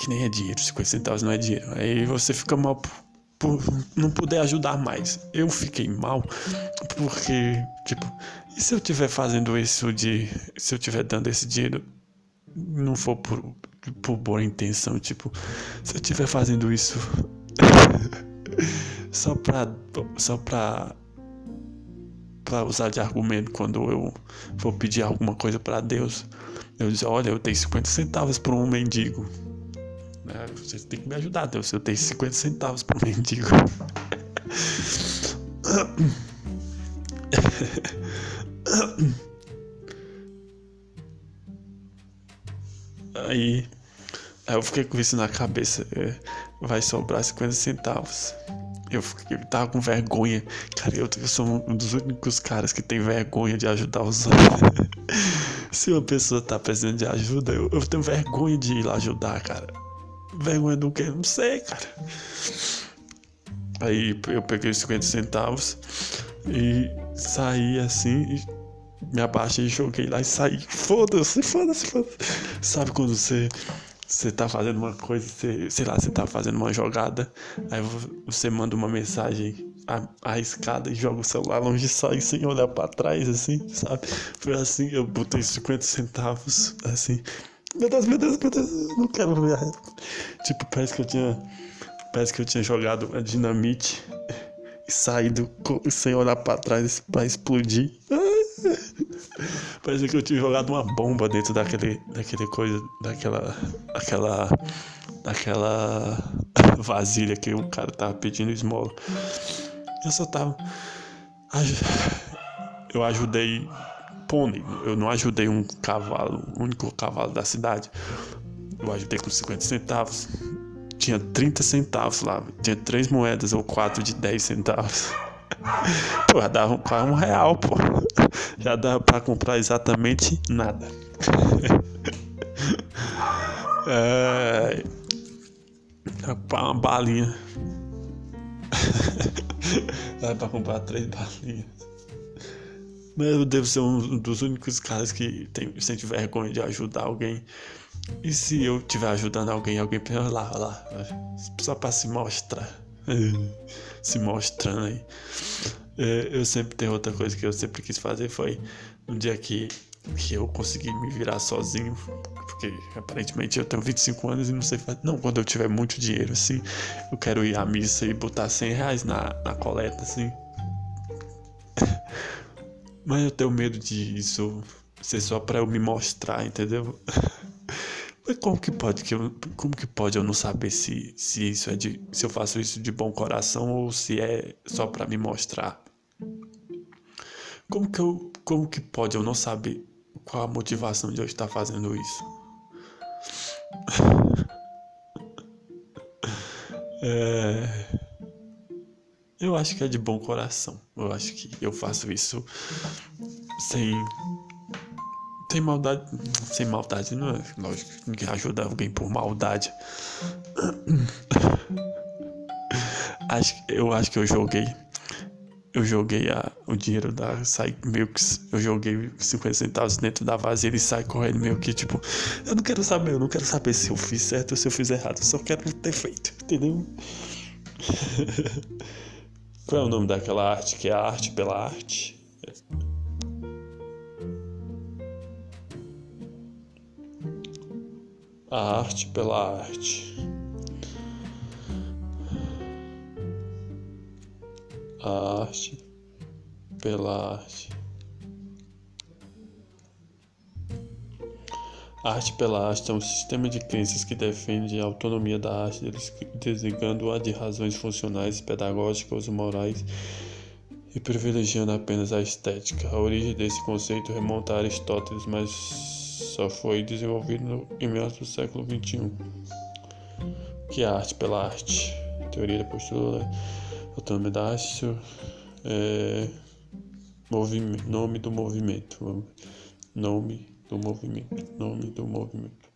Que nem é dinheiro, 50 centavos não é dinheiro. Aí você fica mal por, por não poder ajudar mais. Eu fiquei mal porque, tipo, e se eu tiver fazendo isso de se eu tiver dando esse dinheiro não for por por boa intenção, tipo, se eu estiver fazendo isso só pra só pra para usar de argumento quando eu vou pedir alguma coisa para Deus, eu dizer, olha, eu tenho 50 centavos para um mendigo. É, você tem que me ajudar, Deus. Eu tenho 50 centavos um mendigo. Aí Aí eu fiquei com isso na cabeça. É, vai sobrar 50 centavos. Eu, fiquei, eu tava com vergonha. Cara, eu, eu, sou um dos únicos caras que tem vergonha de ajudar os outros. Se uma pessoa tá precisando de ajuda, eu, eu tenho vergonha de ir lá ajudar, cara. Vergonha do que? Não sei, cara. Aí eu peguei os 50 centavos e saí assim, me abaixei, joguei lá e saí. Foda-se, foda-se, foda-se. Sabe quando você você tá fazendo uma coisa, sei lá, você tá fazendo uma jogada, aí você manda uma mensagem arriscada e joga o celular longe e sem olhar para trás, assim, sabe? Foi assim, eu botei 50 centavos, assim. Meu Deus, meu Deus, meu Deus, não quero ver. Tipo, parece que eu tinha. Parece que eu tinha jogado a dinamite e saído sem olhar para trás para explodir. Parecia que eu tinha jogado uma bomba dentro daquele, daquele coisa, daquela, aquela, daquela vasilha que o cara tava pedindo esmola. Eu só tava, eu ajudei pônei, eu não ajudei um cavalo, o único cavalo da cidade. Eu ajudei com 50 centavos. Tinha 30 centavos lá, tinha três moedas ou quatro de 10 centavos. Pô, dava quase um real, pô. Já dava pra comprar exatamente nada. é... Uma balinha. Dá pra comprar três balinhas. Mas eu devo ser um dos únicos caras que tem, sente vergonha de ajudar alguém. E se eu estiver ajudando alguém, alguém pensa lá, lá, só pra se mostrar. Se mostrando aí. É, eu sempre tenho outra coisa que eu sempre quis fazer foi um dia que, que eu consegui me virar sozinho, porque aparentemente eu tenho 25 anos e não sei fazer. Não, quando eu tiver muito dinheiro assim, eu quero ir à missa e botar 100 reais na, na coleta assim. Mas eu tenho medo de isso ser só para eu me mostrar, entendeu? Mas como que pode que eu, como que pode eu não saber se, se isso é de se eu faço isso de bom coração ou se é só para me mostrar? Como que eu como que pode eu não saber qual a motivação de eu estar fazendo isso? é, eu acho que é de bom coração. Eu acho que eu faço isso sem sem maldade, sem maldade, não é lógico, ninguém ajuda alguém por maldade. acho, eu acho que eu joguei. Eu joguei a, o dinheiro da Sai Milks. Eu joguei 50 centavos dentro da vasilha e sai correndo meio que tipo. Eu não quero saber, eu não quero saber se eu fiz certo ou se eu fiz errado. Eu só quero ter feito, entendeu? Qual é o nome daquela arte que é a arte pela arte? A arte pela arte. A arte pela arte. A arte pela arte é um sistema de crenças que defende a autonomia da arte, desligando-a de razões funcionais, pedagógicas morais e privilegiando apenas a estética. A origem desse conceito remonta a Aristóteles, mas só foi desenvolvido em meados do século XXI. Que é a arte pela arte. Teoria da postura, autonomia da arte, é, nome do movimento. Nome do movimento. Nome do movimento.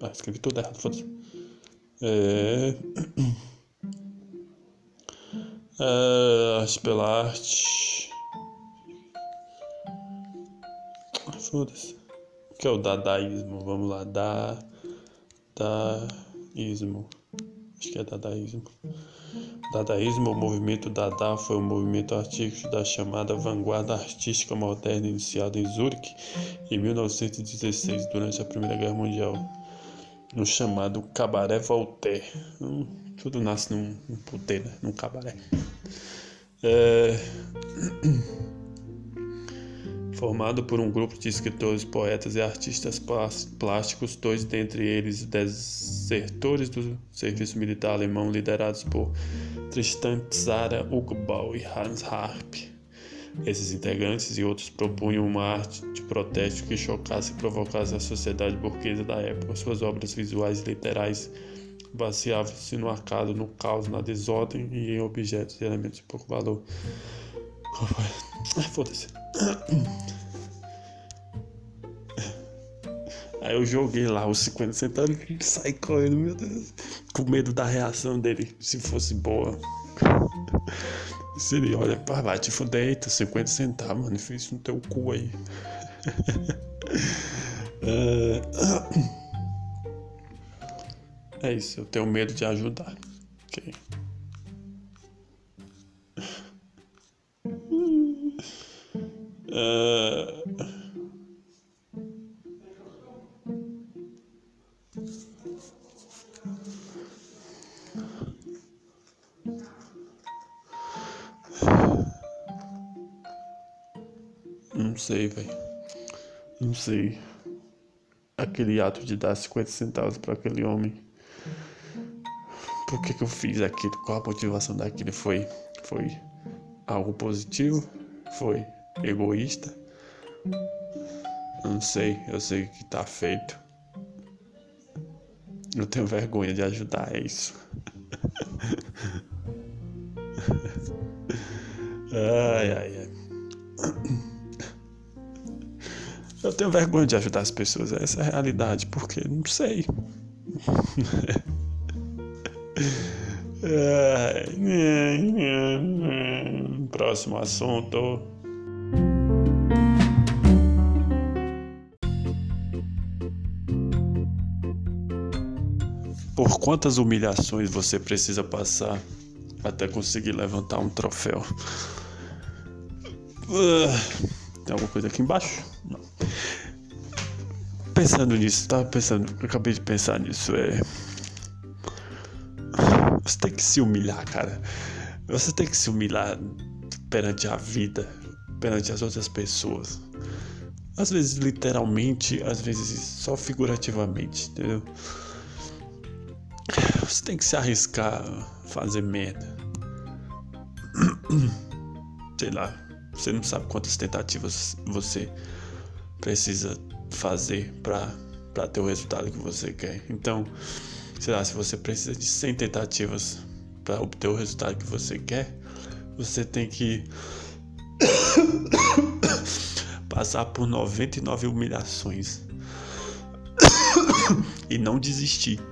Ah, escrevi tudo errado, foda-se. É... é... Arte pela arte. O que é o dadaísmo? Vamos lá. Da... Dadaísmo. Acho que é dadaísmo. Dadaísmo, o movimento Dada foi um movimento artístico da chamada vanguarda artística moderna iniciado em Zurique em 1916 durante a Primeira Guerra Mundial, no chamado Cabaré Voltaire. Hum, tudo nasce num, num poder, né? num cabaré. É... Formado por um grupo de escritores, poetas e artistas plásticos, dois dentre eles desertores do serviço militar alemão liderados por Tristan Tzara, Hugo Ball e Hans Harp. Esses integrantes e outros propunham uma arte de protesto que chocasse e provocasse a sociedade burguesa da época. Suas obras visuais e literais baseavam-se no arcado, no caos, na desordem e em objetos e elementos de pouco valor. Foda-se. Aí eu joguei lá os 50 centavos e saí correndo, meu Deus. Com medo da reação dele, se fosse boa. Se ele olha, pá, vai te fuder, tá 50 centavos, mano, fiz no teu cu aí. é isso, eu tenho medo de ajudar. Ok. Uh... Não sei, velho. Não sei. Aquele ato de dar 50 centavos para aquele homem. Por que, que eu fiz aquilo? Qual a motivação daquilo? Foi, foi algo positivo? Foi egoísta? Não sei. Eu sei que tá feito. Eu tenho vergonha de ajudar, é isso. ai, ai, ai. Eu tenho vergonha de ajudar as pessoas, essa é a realidade, porque não sei. Próximo assunto. Por quantas humilhações você precisa passar até conseguir levantar um troféu? Uh, tem alguma coisa aqui embaixo? Não. Pensando nisso, tava pensando, acabei de pensar nisso, é. Você tem que se humilhar, cara. Você tem que se humilhar perante a vida. perante as outras pessoas. Às vezes literalmente, às vezes só figurativamente, entendeu? Você tem que se arriscar fazer merda. Sei lá, você não sabe quantas tentativas você precisa fazer para ter o resultado que você quer. Então, sei lá, se você precisa de 100 tentativas para obter o resultado que você quer, você tem que passar por 99 humilhações e não desistir.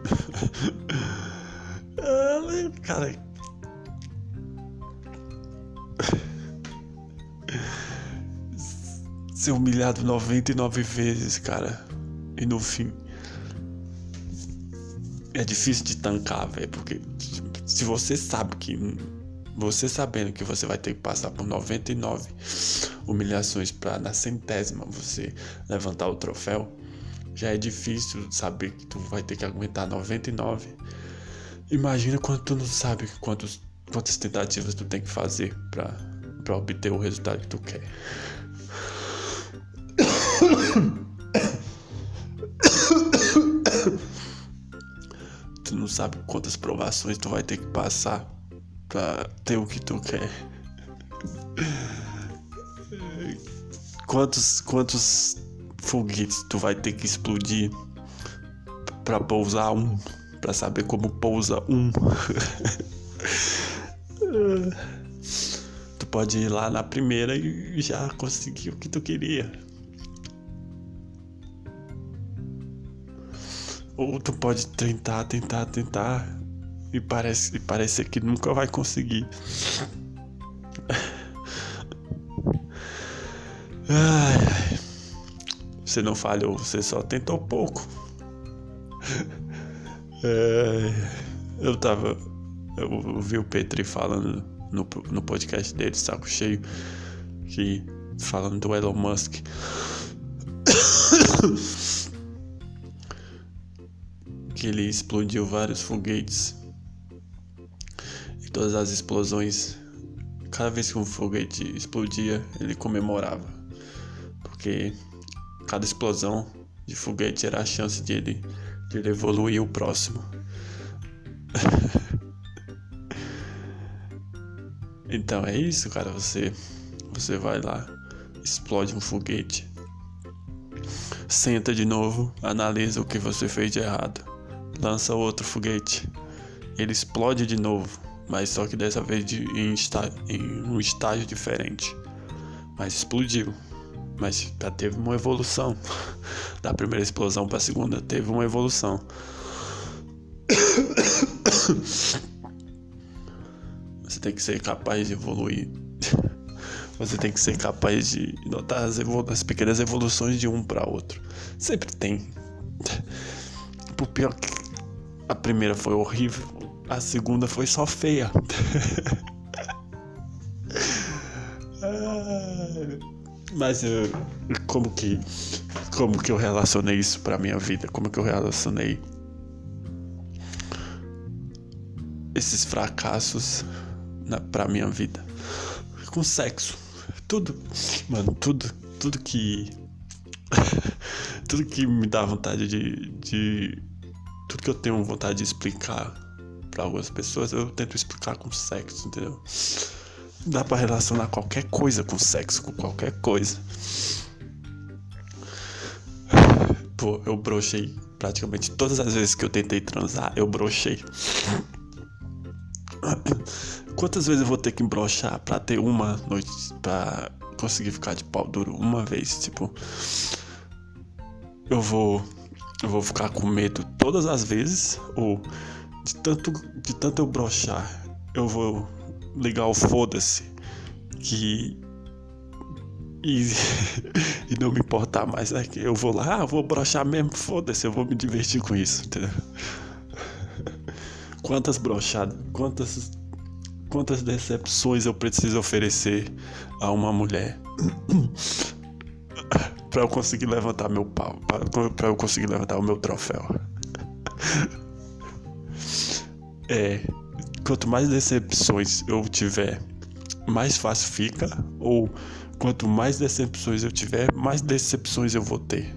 Cara. Ser humilhado 99 vezes, cara. E no fim. É difícil de tancar, velho. Porque se você sabe que. Você sabendo que você vai ter que passar por 99 humilhações para na centésima você levantar o troféu, já é difícil saber que tu vai ter que aguentar 99. Imagina quando tu não sabe quantos, quantas tentativas tu tem que fazer para obter o resultado que tu quer. tu não sabe quantas provações tu vai ter que passar pra ter o que tu quer. Quantos, quantos foguetes tu vai ter que explodir pra pousar um? Pra saber como pousa um? tu pode ir lá na primeira e já conseguir o que tu queria. Ou tu pode tentar, tentar, tentar e parece, e parece que nunca vai conseguir. Ai, ai. Você não falhou, você só tentou pouco. É, eu tava. Eu ouvi o Petri falando no, no podcast dele, saco cheio, que falando do Elon Musk. que ele explodiu vários foguetes. E todas as explosões, cada vez que um foguete explodia, ele comemorava. Porque cada explosão de foguete era a chance de ele, de ele evoluir o próximo. então é isso, cara. Você, você vai lá, explode um foguete, senta de novo, analisa o que você fez de errado lança outro foguete. Ele explode de novo, mas só que dessa vez de, em, em um estágio diferente. Mas explodiu. Mas já teve uma evolução. Da primeira explosão para a segunda, teve uma evolução. Você tem que ser capaz de evoluir. Você tem que ser capaz de notar as, as pequenas evoluções de um para outro. Sempre tem. Por pior que a primeira foi horrível, a segunda foi só feia. Mas eu, como que como que eu relacionei isso para minha vida? Como que eu relacionei esses fracassos na, pra minha vida? Com sexo. Tudo, mano, tudo, tudo que tudo que me dá vontade de, de tudo que eu tenho vontade de explicar para algumas pessoas, eu tento explicar com sexo, entendeu? Dá para relacionar qualquer coisa com sexo, com qualquer coisa. Pô, eu brochei praticamente todas as vezes que eu tentei transar, eu brochei. Quantas vezes eu vou ter que brochar pra ter uma noite, pra conseguir ficar de pau duro uma vez? Tipo, eu vou eu vou ficar com medo todas as vezes, ou de tanto, de tanto eu brochar, eu vou ligar o foda-se que. E, e não me importar mais, né? Que eu vou lá, ah, vou brochar mesmo, foda-se, eu vou me divertir com isso, entendeu? Quantas brochadas, quantas, quantas decepções eu preciso oferecer a uma mulher para eu conseguir levantar meu pau, para eu conseguir levantar o meu troféu. é, quanto mais decepções eu tiver mais fácil fica? Ou quanto mais decepções eu tiver, mais decepções eu vou ter?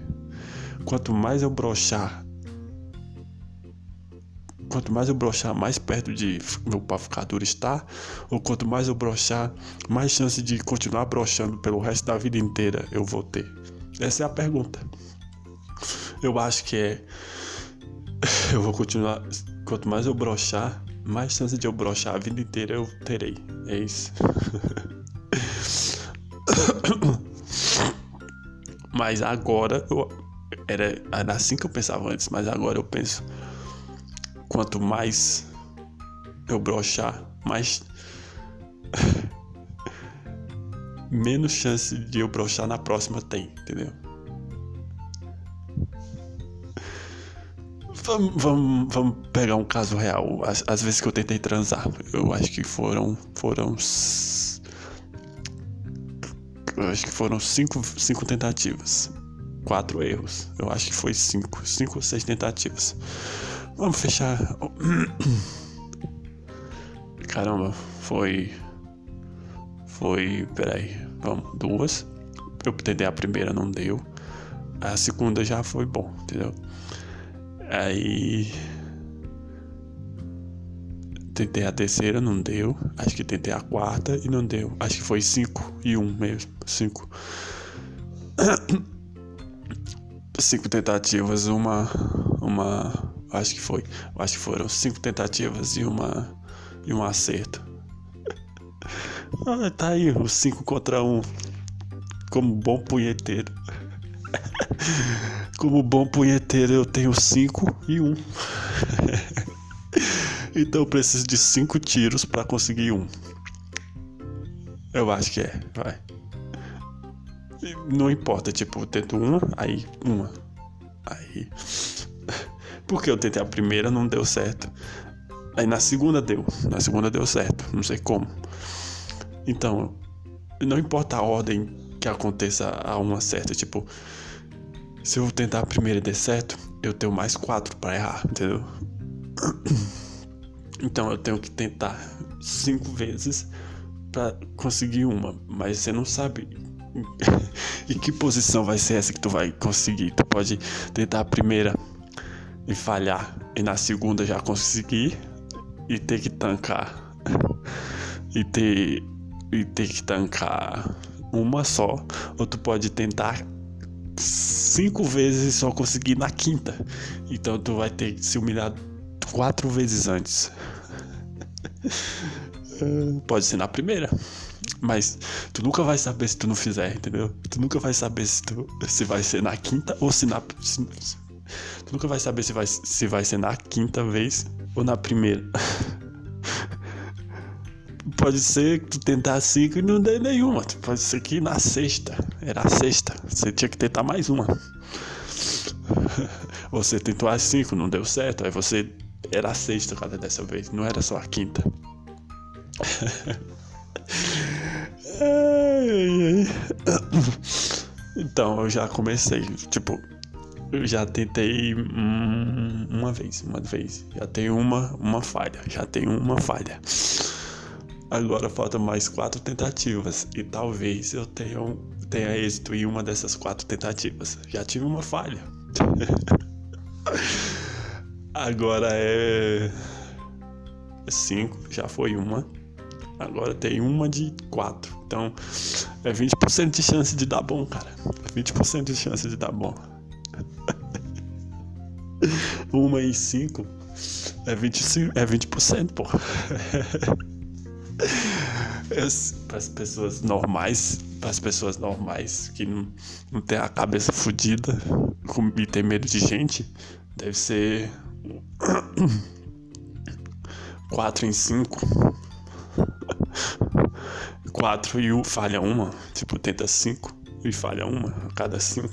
Quanto mais eu brochar, quanto mais eu brochar, mais perto de meu pau ficar duro está? Ou quanto mais eu brochar, mais chance de continuar brochando pelo resto da vida inteira eu vou ter? Essa é a pergunta. Eu acho que é. Eu vou continuar. Quanto mais eu brochar, mais chance de eu brochar a vida inteira eu terei. É isso. mas agora eu, era, era assim que eu pensava antes, mas agora eu penso quanto mais eu brochar, mais menos chance de eu brochar na próxima tem, entendeu? Vamos, vamos, vamos pegar um caso real. As, as, vezes que eu tentei transar, eu acho que foram. Foram. Eu acho que foram cinco, cinco tentativas. Quatro erros. Eu acho que foi cinco. Cinco ou seis tentativas. Vamos fechar. Caramba, foi. Foi. Peraí. Vamos, duas. Eu tentei a primeira, não deu. A segunda já foi bom, entendeu? Aí. Tentei a terceira, não deu. Acho que tentei a quarta e não deu. Acho que foi cinco e um mesmo. Cinco. cinco tentativas, uma. Uma. Acho que foi. Acho que foram cinco tentativas e uma. E um acerto. ah, tá aí, os cinco contra um. Como bom punheteiro. Como bom punheteiro, eu tenho 5 e 1. Um. então eu preciso de 5 tiros para conseguir um. Eu acho que é, vai. Não importa, tipo, eu tento uma, aí uma. Aí. Porque eu tentei a primeira, não deu certo. Aí na segunda deu. Na segunda deu certo. Não sei como. Então, não importa a ordem que aconteça a uma certa, tipo, se eu tentar a primeira e der certo, eu tenho mais quatro para errar, entendeu? Então eu tenho que tentar cinco vezes para conseguir uma, mas você não sabe em que posição vai ser essa que tu vai conseguir. Tu pode tentar a primeira e falhar, e na segunda já conseguir e ter que tancar e ter e ter que tancar uma só, ou tu pode tentar cinco vezes e só conseguir na quinta. Então tu vai ter que se humilhar quatro vezes antes. Pode ser na primeira. Mas tu nunca vai saber se tu não fizer, entendeu? Tu nunca vai saber se, tu, se vai ser na quinta ou se na. Se, tu nunca vai saber se vai, se vai ser na quinta vez ou na primeira. Pode ser que tu tentar cinco e não dê nenhuma. Pode ser que na sexta. Era a sexta. Você tinha que tentar mais uma. Você tentou as cinco, não deu certo. Aí você era a sexta cada dessa vez. Não era só a quinta. então eu já comecei. Tipo, eu já tentei uma vez, uma vez. Já tenho uma, uma falha. Já tenho uma falha. Agora falta mais quatro tentativas e talvez eu tenha, tenha êxito em uma dessas quatro tentativas. Já tive uma falha. Agora é cinco, já foi uma. Agora tem uma de quatro. Então é 20% de chance de dar bom, cara. 20% de chance de dar bom. uma em cinco é 25, é 20%, pô. para as pessoas normais, para as pessoas normais que não, não tem a cabeça fodida e tem medo de gente, deve ser 4 em 5. 4 e falha uma, tipo, tenta 5 e falha uma a cada 5.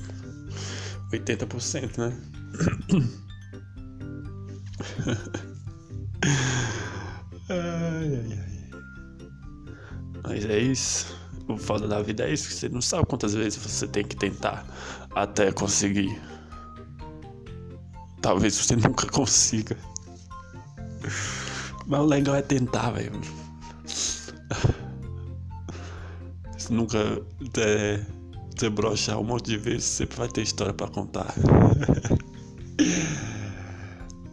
80%, né? ai, ai, ai. Mas é isso. O foda da vida é isso, que você não sabe quantas vezes você tem que tentar até conseguir. Talvez você nunca consiga. Mas o legal é tentar, velho. Se nunca é, você brochar um monte de vezes, sempre vai ter história para contar.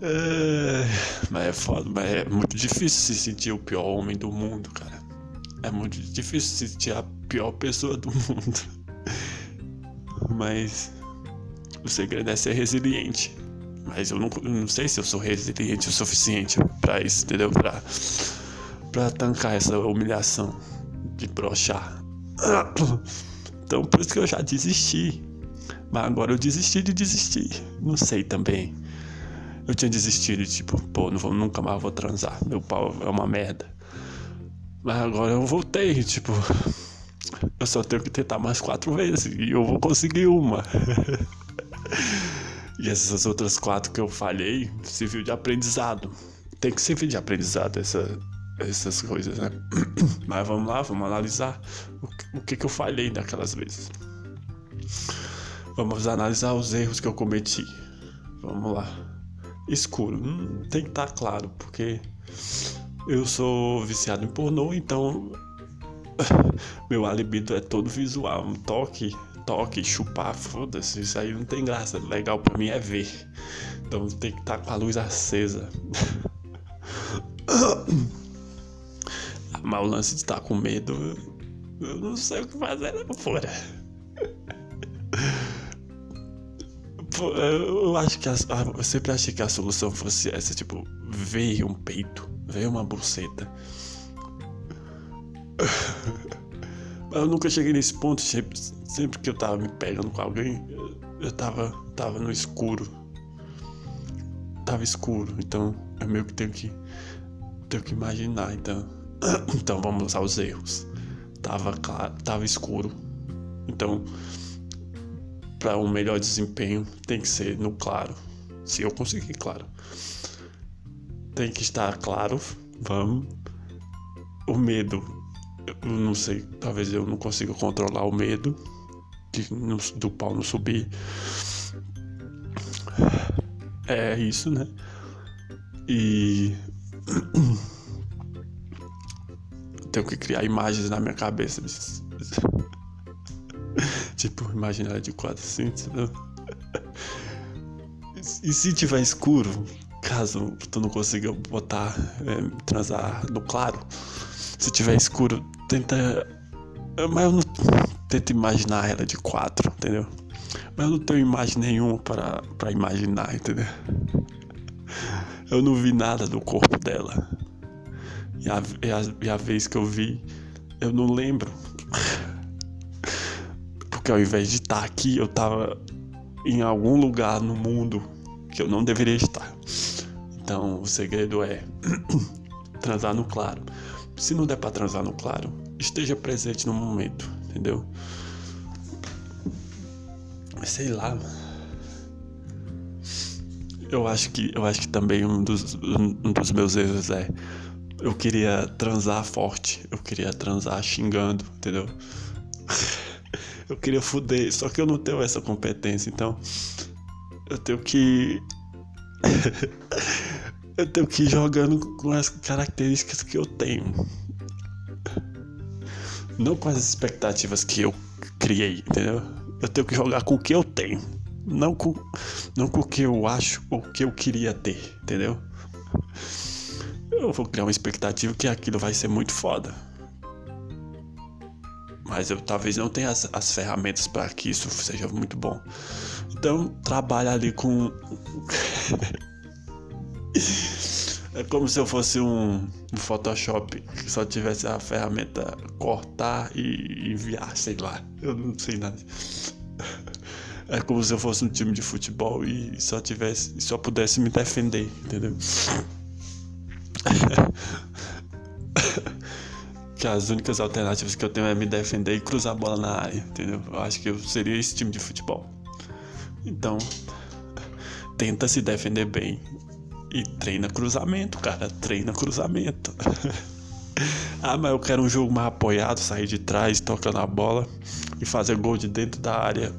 é, mas é foda, mas é muito difícil se sentir o pior homem do mundo, cara. É muito difícil se a pior pessoa do mundo. Mas o segredo é ser resiliente. Mas eu não, não sei se eu sou resiliente o suficiente para isso, entendeu? Pra, pra tancar essa humilhação de brochar. Então por isso que eu já desisti. Mas agora eu desisti de desistir. Não sei também. Eu tinha desistido, tipo, pô, não vou, nunca mais vou transar. Meu pau é uma merda. Mas agora eu voltei, tipo. Eu só tenho que tentar mais quatro vezes e eu vou conseguir uma. e essas outras quatro que eu falhei serviu de aprendizado. Tem que servir de aprendizado essa, essas coisas, né? Mas vamos lá, vamos analisar o, o que, que eu falhei naquelas vezes. Vamos analisar os erros que eu cometi. Vamos lá. Escuro, hum, tem que estar tá claro, porque eu sou viciado em pornô, então meu alibido é todo visual. Um toque, toque, chupar, foda-se, isso aí não tem graça. Legal pra mim é ver. Então tem que estar tá com a luz acesa. Mas o lance de estar com medo, eu não sei o que fazer lá fora. Eu acho que a, eu sempre achei que a solução fosse essa, tipo, veio um peito, veio uma buceta. Eu nunca cheguei nesse ponto, sempre, sempre que eu tava me pegando com alguém, eu tava, tava no escuro. Tava escuro, então eu meio que tenho que, tenho que imaginar, então. Então vamos aos erros. Tava claro, tava escuro. Então, para um melhor desempenho, tem que ser no claro. Se eu conseguir, claro. Tem que estar claro. Vamos. O medo, eu não sei, talvez eu não consiga controlar o medo de, do pau não subir. É isso, né? E tenho que criar imagens na minha cabeça. tipo, imaginar de quatro assim? E se tiver escuro, caso tu não consiga botar, é, transar no claro, se tiver escuro, tenta. Mas eu não tento imaginar ela de quatro, entendeu? Mas eu não tenho imagem nenhuma para, para imaginar, entendeu? Eu não vi nada do corpo dela. E a, e a, e a vez que eu vi, eu não lembro. Porque ao invés de estar aqui, eu estava em algum lugar no mundo que eu não deveria estar. Então o segredo é transar no claro. Se não der para transar no claro, esteja presente no momento, entendeu? Sei lá, Eu acho que eu acho que também um dos, um dos meus erros é eu queria transar forte, eu queria transar xingando, entendeu? eu queria fuder, só que eu não tenho essa competência, então eu tenho que. eu tenho que ir jogando com as características que eu tenho. Não com as expectativas que eu criei, entendeu? Eu tenho que jogar com o que eu tenho. Não com, não com o que eu acho ou o que eu queria ter, entendeu? eu vou criar uma expectativa que aquilo vai ser muito foda. Mas eu talvez não tenha as, as ferramentas para que isso seja muito bom. Então, trabalha ali com. é como se eu fosse um, um, Photoshop que só tivesse a ferramenta cortar e enviar, sei lá. Eu não sei nada. É como se eu fosse um time de futebol e só tivesse, só pudesse me defender, entendeu? que as únicas alternativas que eu tenho é me defender e cruzar a bola na área, entendeu? Eu acho que eu seria esse time de futebol. Então, tenta se defender bem e treina cruzamento, cara, treina cruzamento. ah, mas eu quero um jogo mais apoiado, sair de trás, tocando a bola e fazer gol de dentro da área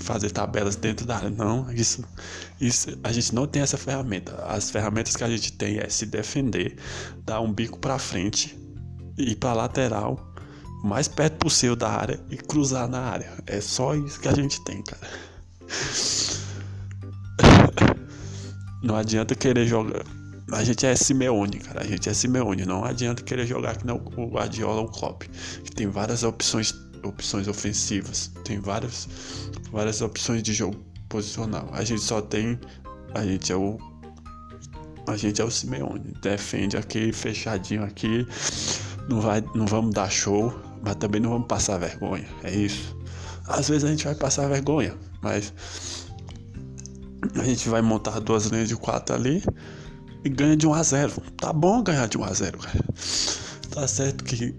fazer tabelas dentro da área. Não, isso, isso a gente não tem essa ferramenta. As ferramentas que a gente tem é se defender, dar um bico para frente, ir para lateral mais perto possível da área e cruzar na área. É só isso que a gente tem, cara. Não adianta querer jogar. A gente é Simeone, cara. A gente é Simeone. Não adianta querer jogar que não o Guardiola ou o Klopp. Que tem várias opções, opções ofensivas. Tem várias, várias opções de jogo posicional. A gente só tem. A gente é o. A gente é o Simeone. Defende aqui, fechadinho aqui. Não, vai, não vamos dar show, mas também não vamos passar vergonha. É isso. Às vezes a gente vai passar vergonha, mas a gente vai montar duas linhas de quatro ali e ganha de 1 a 0. Tá bom ganhar de 1 a 0, cara. Tá certo que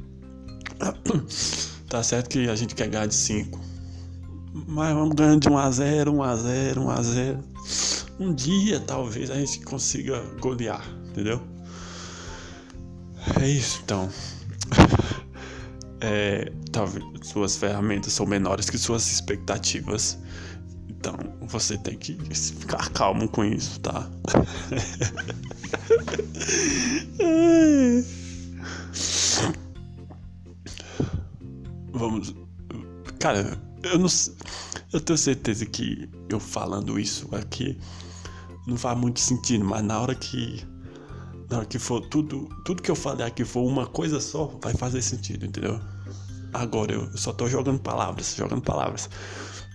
tá certo que a gente quer ganhar de 5. Mas vamos ganhando de 1 a 0, 1 a 0, 1 a 0. Um dia talvez a gente consiga golear, entendeu? É isso, então. É, talvez suas ferramentas são menores que suas expectativas. Então você tem que ficar calmo com isso, tá? Vamos. Cara, eu não. Eu tenho certeza que eu falando isso aqui não faz muito sentido, mas na hora que. Na hora que for tudo. Tudo que eu falei aqui for uma coisa só, vai fazer sentido, entendeu? Agora eu só tô jogando palavras, jogando palavras.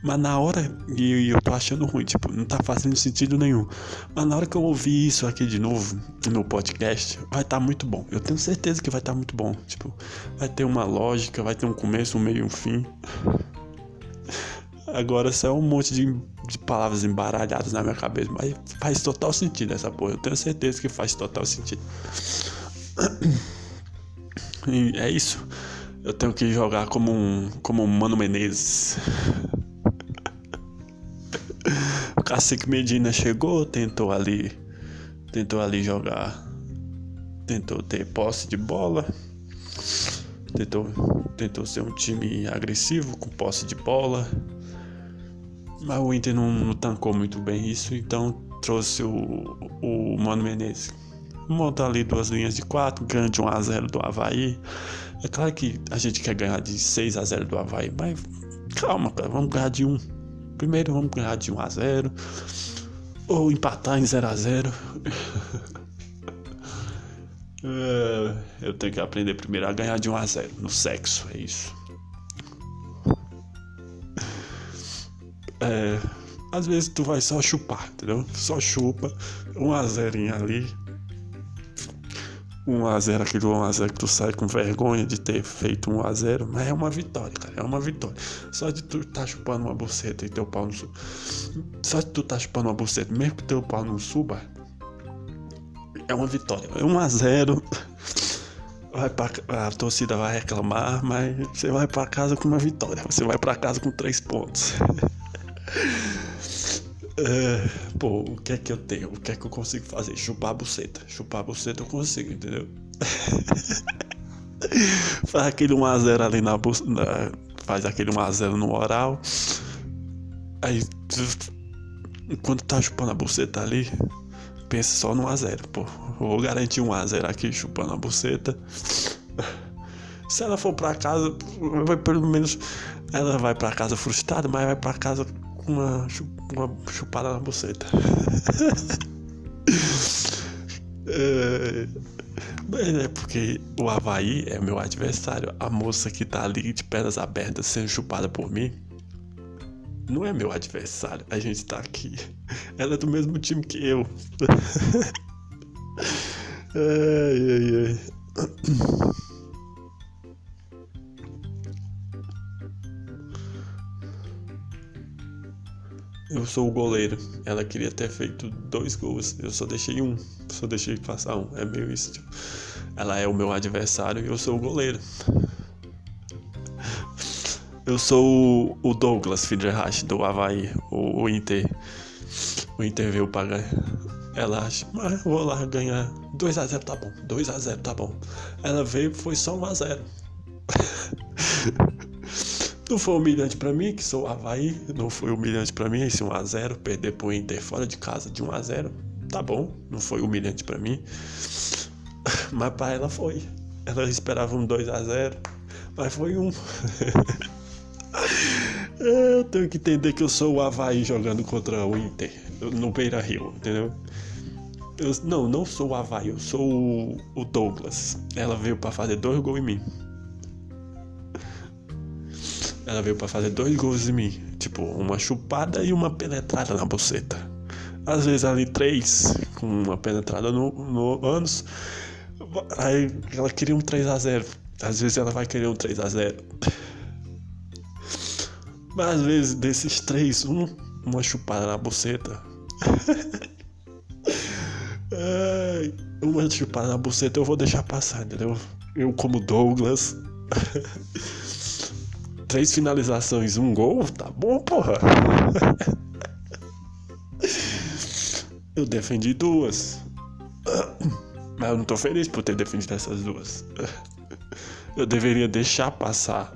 Mas na hora, e eu tô achando ruim, tipo, não tá fazendo sentido nenhum. Mas na hora que eu ouvir isso aqui de novo no podcast, vai estar tá muito bom. Eu tenho certeza que vai estar tá muito bom. Tipo, vai ter uma lógica, vai ter um começo, um meio e um fim. Agora só é um monte de, de palavras embaralhadas na minha cabeça, mas faz total sentido essa porra. Eu tenho certeza que faz total sentido. E é isso. Eu tenho que jogar como um, como um Mano Menezes. Cacique Medina chegou, tentou ali, tentou ali jogar, tentou ter posse de bola, tentou, tentou ser um time agressivo com posse de bola, mas o Inter não, não tancou muito bem isso, então trouxe o, o Mano Menezes. Monta ali duas linhas de quatro, ganha de 1 a 0 do Havaí. É claro que a gente quer ganhar de 6 a 0 do Havaí, mas calma, cara, vamos ganhar de 1. Primeiro vamos ganhar de 1 a 0 ou empatar em 0 a 0. É, eu tenho que aprender primeiro a ganhar de 1 a 0 no sexo, é isso. É, às vezes tu vai só chupar, entendeu? Só chupa, 1 a 0 ali, 1x0, aquele 1x0 que tu sai com vergonha de ter feito 1x0, mas é uma vitória, cara, é uma vitória. Só de tu tá chupando uma buceta e teu pau não suba. Só de tu tá chupando uma buceta, mesmo que teu pau não suba, é uma vitória. 1x0, vai pra, a torcida vai reclamar, mas você vai para casa com uma vitória. Você vai para casa com três pontos. Uh, pô, o que é que eu tenho? O que é que eu consigo fazer? Chupar a buceta. Chupar a buceta eu consigo, entendeu? faz aquele 1x0 ali na, na Faz aquele 1x0 no oral. Aí, enquanto tá chupando a buceta ali, pensa só no 1x0. Pô, vou garantir 1x0 aqui chupando a buceta. Se ela for pra casa, pelo menos. Ela vai pra casa frustrada, mas vai pra casa uma, uma chupada na buceta. é, é porque o Havaí é meu adversário. A moça que tá ali de pernas abertas sendo chupada por mim não é meu adversário. A gente tá aqui. Ela é do mesmo time que eu. ai, ai, ai. Eu sou o goleiro. Ela queria ter feito dois gols. Eu só deixei um. Só deixei passar um. É meio isso, tipo. Ela é o meu adversário e eu sou o goleiro. Eu sou o Douglas Fiderhash do Havaí, o, Inter. O Inter veio pagar. Ela acha, mas vou lá ganhar 2x0, tá bom. 2x0, tá bom. Ela veio foi só 1x0. Não foi humilhante para mim, que sou Havaí. Não foi humilhante para mim esse 1x0. Perder pro Inter fora de casa de 1x0. Tá bom, não foi humilhante para mim. Mas para ela foi. Ela esperava um 2x0. Mas foi um. eu tenho que entender que eu sou o Havaí jogando contra o Inter no Beira Rio, entendeu? Eu, não, não sou o Havaí, eu sou o, o Douglas. Ela veio para fazer dois gols em mim. Ela veio para fazer dois gols em mim. Tipo, uma chupada e uma penetrada na buceta. Às vezes ali três, com uma penetrada no, no ânus. Aí ela queria um 3 a 0 Às vezes ela vai querer um 3 a 0 Mas às vezes desses três, um, uma chupada na buceta. Uma chupada na buceta eu vou deixar passar, entendeu? Eu como Douglas. Três finalizações, um gol, tá bom, porra. Eu defendi duas. Mas eu não tô feliz por ter defendido essas duas. Eu deveria deixar passar.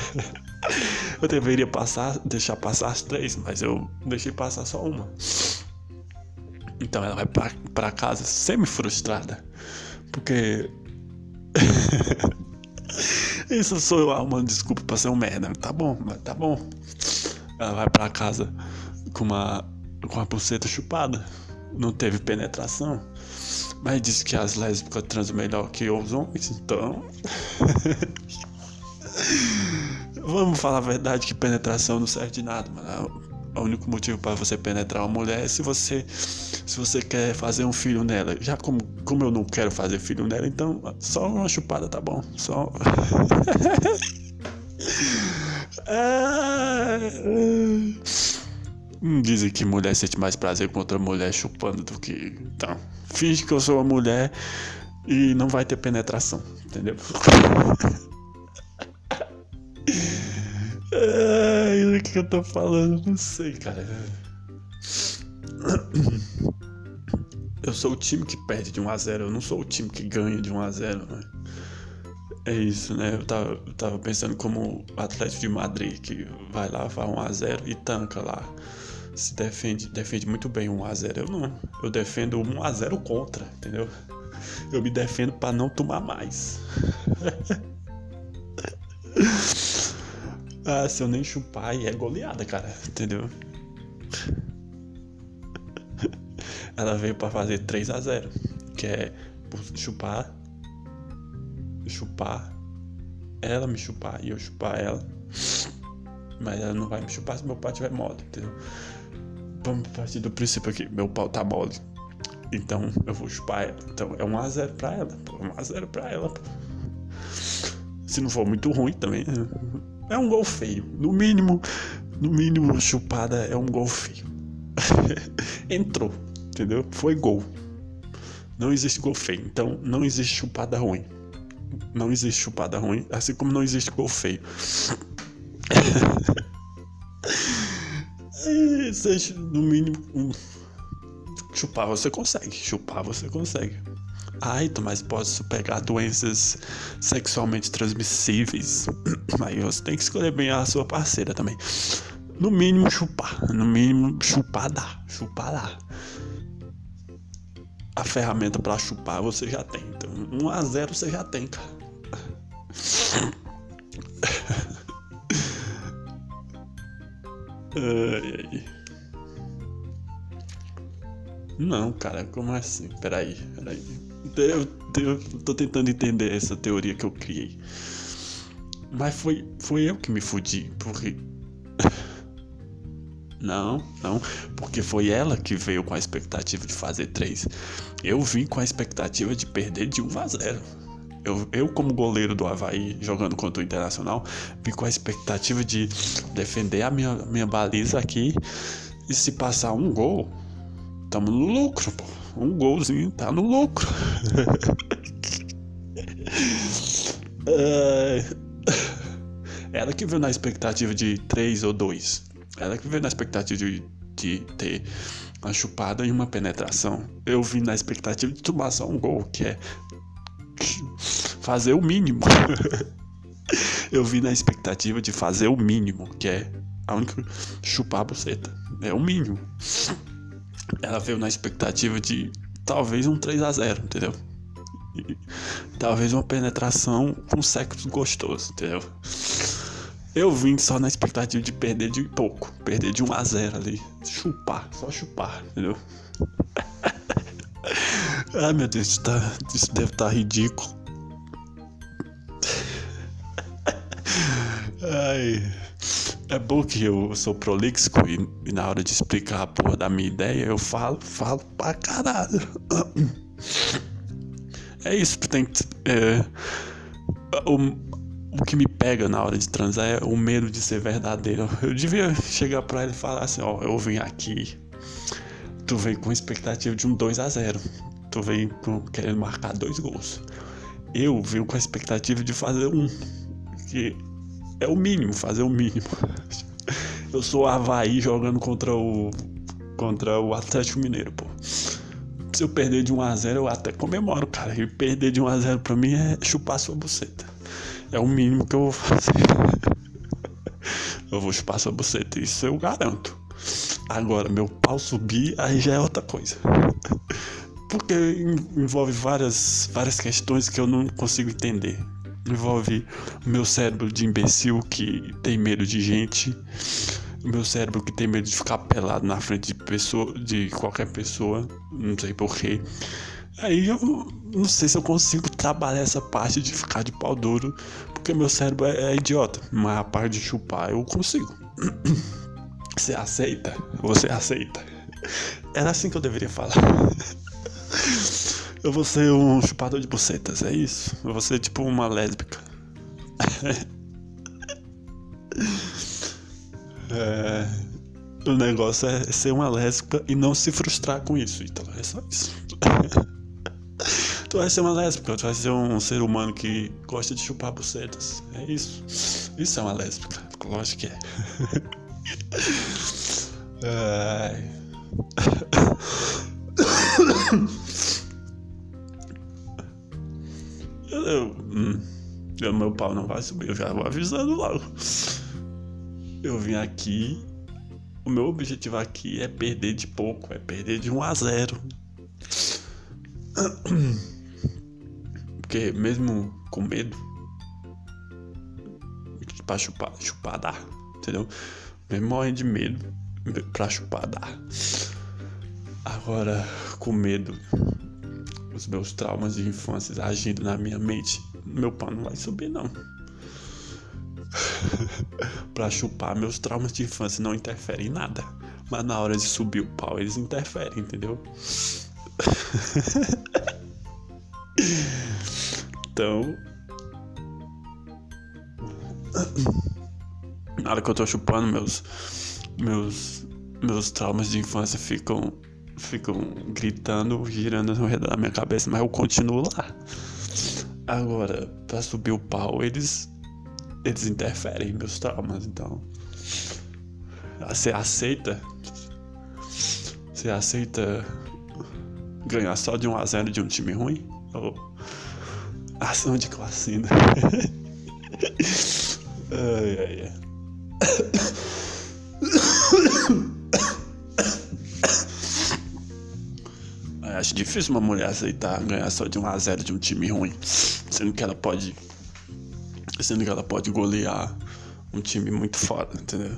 Eu deveria passar, deixar passar as três, mas eu deixei passar só uma. Então ela vai pra, pra casa semi-frustrada. Porque. Isso sou eu arrumando desculpa pra ser um merda. Tá bom, mas tá bom. Ela vai pra casa com uma, com a pulseta chupada. Não teve penetração. Mas disse que as lésbicas transam melhor que os homens, então. Vamos falar a verdade que penetração não serve de nada, mano. O único motivo para você penetrar uma mulher é se você se você quer fazer um filho nela. Já como, como eu não quero fazer filho nela, então só uma chupada tá bom. Só Dizem que mulher sente mais prazer com outra mulher chupando do que. Então, finge que eu sou uma mulher e não vai ter penetração, entendeu? Ai, o que eu tô falando? Não sei, cara. Eu sou o time que perde de 1x0, eu não sou o time que ganha de 1x0, né? É isso, né? Eu tava, eu tava pensando como o Atlético de Madrid, que vai lá, faz 1x0 e tanca lá. Se defende, defende muito bem 1x0. Eu não. Eu defendo 1x0 contra, entendeu? Eu me defendo para não tomar mais. Ah, se eu nem chupar, é goleada, cara. Entendeu? Ela veio para fazer 3 a 0 Que é chupar. Chupar. Ela me chupar e eu chupar ela. Mas ela não vai me chupar se meu pau tiver mole, entendeu? Vamos partir do princípio aqui. Meu pau tá mole. Então eu vou chupar ela. Então é 1x0 pra ela. 1x0 pra ela. Se não for muito ruim também. É um gol feio. No mínimo, no mínimo, chupada é um gol feio. Entrou, entendeu? Foi gol. Não existe gol feio. Então, não existe chupada ruim. Não existe chupada ruim, assim como não existe gol feio. No mínimo, um... chupar você consegue. Chupar você consegue. Ai, mas posso pegar doenças sexualmente transmissíveis. Aí você tem que escolher bem a sua parceira também. No mínimo chupar. No mínimo chupar dá. Chupar dá. A ferramenta para chupar você já tem. Então, 1 a 0 você já tem, cara. ai, ai. Não, cara, como assim? Peraí, peraí. Eu, eu tô tentando entender essa teoria que eu criei. Mas foi, foi eu que me fudi, porque. Não, não, porque foi ela que veio com a expectativa de fazer três. Eu vim com a expectativa de perder de 1 a 0. Eu, eu, como goleiro do Havaí, jogando contra o Internacional, vim com a expectativa de defender a minha, minha baliza aqui. E se passar um gol, tamo no lucro, pô um golzinho tá no lucro. ela que veio na expectativa de 3 ou 2. Ela que veio na expectativa de, de ter uma chupada e uma penetração. Eu vim na expectativa de tomar só um gol, que é fazer o mínimo. Eu vim na expectativa de fazer o mínimo, que é a única chupar a buceta. É o mínimo ela veio na expectativa de talvez um 3 a 0 entendeu? E, talvez uma penetração com sexo gostoso, entendeu? Eu vim só na expectativa de perder de pouco, perder de 1 a 0 ali, chupar, só chupar, entendeu? Ai meu Deus, isso, tá, isso deve estar tá ridículo. Ai. É bom que eu sou prolixo e, e, na hora de explicar a porra da minha ideia eu falo, falo pra caralho. É isso que tem que. É, o, o que me pega na hora de transar é o medo de ser verdadeiro. Eu devia chegar pra ele e falar assim: Ó, eu vim aqui. Tu veio com expectativa de um 2 a 0 Tu veio com, querendo marcar dois gols. Eu venho com a expectativa de fazer um. Que é o mínimo, fazer o mínimo. Eu sou o Havaí jogando contra o. contra o Atlético Mineiro, pô. Se eu perder de 1x0, eu até comemoro, cara. E perder de 1x0 pra mim é chupar sua buceta. É o mínimo que eu vou fazer. eu vou chupar sua buceta, isso eu garanto. Agora, meu pau subir, aí já é outra coisa. Porque envolve várias, várias questões que eu não consigo entender envolve o meu cérebro de imbecil que tem medo de gente, o meu cérebro que tem medo de ficar pelado na frente de pessoa, de qualquer pessoa, não sei porquê. Aí eu não sei se eu consigo trabalhar essa parte de ficar de pau duro, porque meu cérebro é, é idiota, mas a parte de chupar eu consigo. Você aceita? Você aceita? Era assim que eu deveria falar. Eu vou ser um chupador de bucetas, é isso? Eu vou ser tipo uma lésbica. é, o negócio é ser uma lésbica e não se frustrar com isso. Então é só isso. tu vai ser uma lésbica, tu vai ser um ser humano que gosta de chupar bucetas. É isso. Isso é uma lésbica. Lógico que é. Ai. eu, hum, meu pau não vai subir, eu já vou avisando logo. Eu vim aqui, o meu objetivo aqui é perder de pouco, é perder de 1 a 0. Porque mesmo com medo, pra chupar, chupar dá, entendeu? Mesmo morrendo de medo, pra chupar dá. Agora, com medo os meus traumas de infância agindo na minha mente, meu pau não vai subir não. pra chupar, meus traumas de infância não interferem em nada. Mas na hora de subir o pau, eles interferem, entendeu? então. Na hora que eu tô chupando, meus. Meus. Meus traumas de infância ficam ficam gritando, girando no redor da minha cabeça, mas eu continuo lá. Agora, para subir o pau, eles eles interferem em meus traumas, então você aceita você aceita ganhar só de 1 a 0 de um time ruim? Ou ação de classe, né? ai, ai, acho difícil uma mulher aceitar ganhar só de 1 a 0 de um time ruim, sendo que ela pode sendo que ela pode golear um time muito foda, entendeu?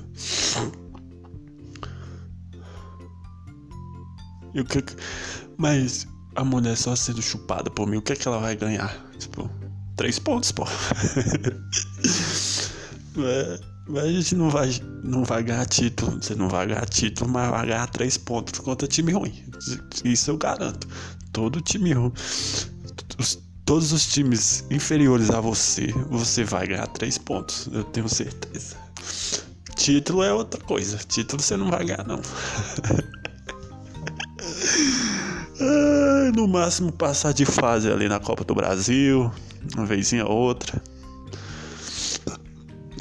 E o que mas a mulher só sendo chupada por mim, o que é que ela vai ganhar? Tipo, três pontos, pô. é, mas a gente não vai, não vai ganhar título. Você não vai ganhar título, mas vai ganhar três pontos contra time ruim. Isso eu garanto. Todo time ruim. Os, todos os times inferiores a você, você vai ganhar três pontos. Eu tenho certeza. Título é outra coisa. Título você não vai ganhar, não. no máximo passar de fase ali na Copa do Brasil, uma vezinha outra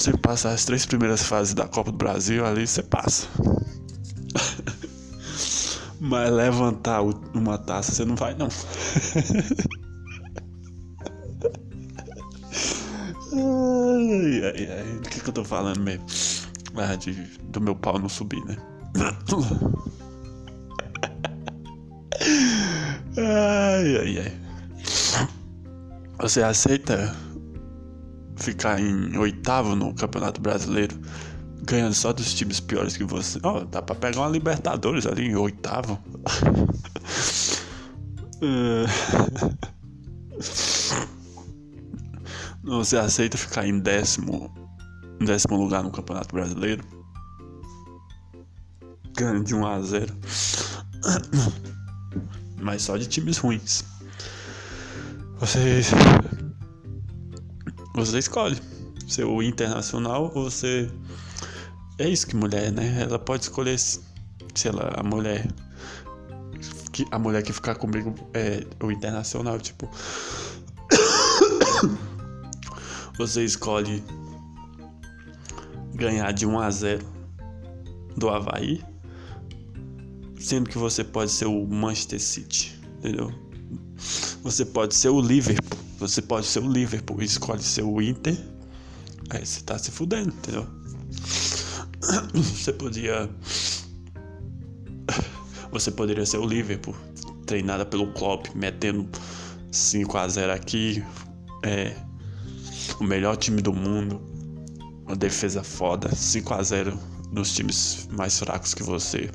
você passar as três primeiras fases da Copa do Brasil ali, você passa. Mas levantar uma taça você não vai não. ai, ai, ai. Do que, que eu tô falando mesmo? Ah, de, do meu pau não subir, né? ai, ai, ai. Você aceita ficar em oitavo no Campeonato Brasileiro, ganhando só dos times piores que você? Ó, oh, dá pra pegar uma Libertadores ali em oitavo. você aceita ficar em décimo, décimo lugar no Campeonato Brasileiro? Ganhando de 1 a 0. Mas só de times ruins. Você. Você escolhe. Ser o internacional ou você. É isso que mulher, né? Ela pode escolher se ela, a mulher. Que, a mulher que ficar comigo é o internacional, tipo. Você escolhe ganhar de 1 a 0 do Havaí, sendo que você pode ser o Manchester City, entendeu? Você pode ser o Liverpool. Você pode ser o Liverpool. Escolhe ser o Inter. Aí você tá se fudendo, entendeu? Você podia. Você poderia ser o Liverpool. Treinada pelo Klopp, metendo 5 a 0 aqui. É. O melhor time do mundo. Uma defesa foda. 5 a 0 nos times mais fracos que você.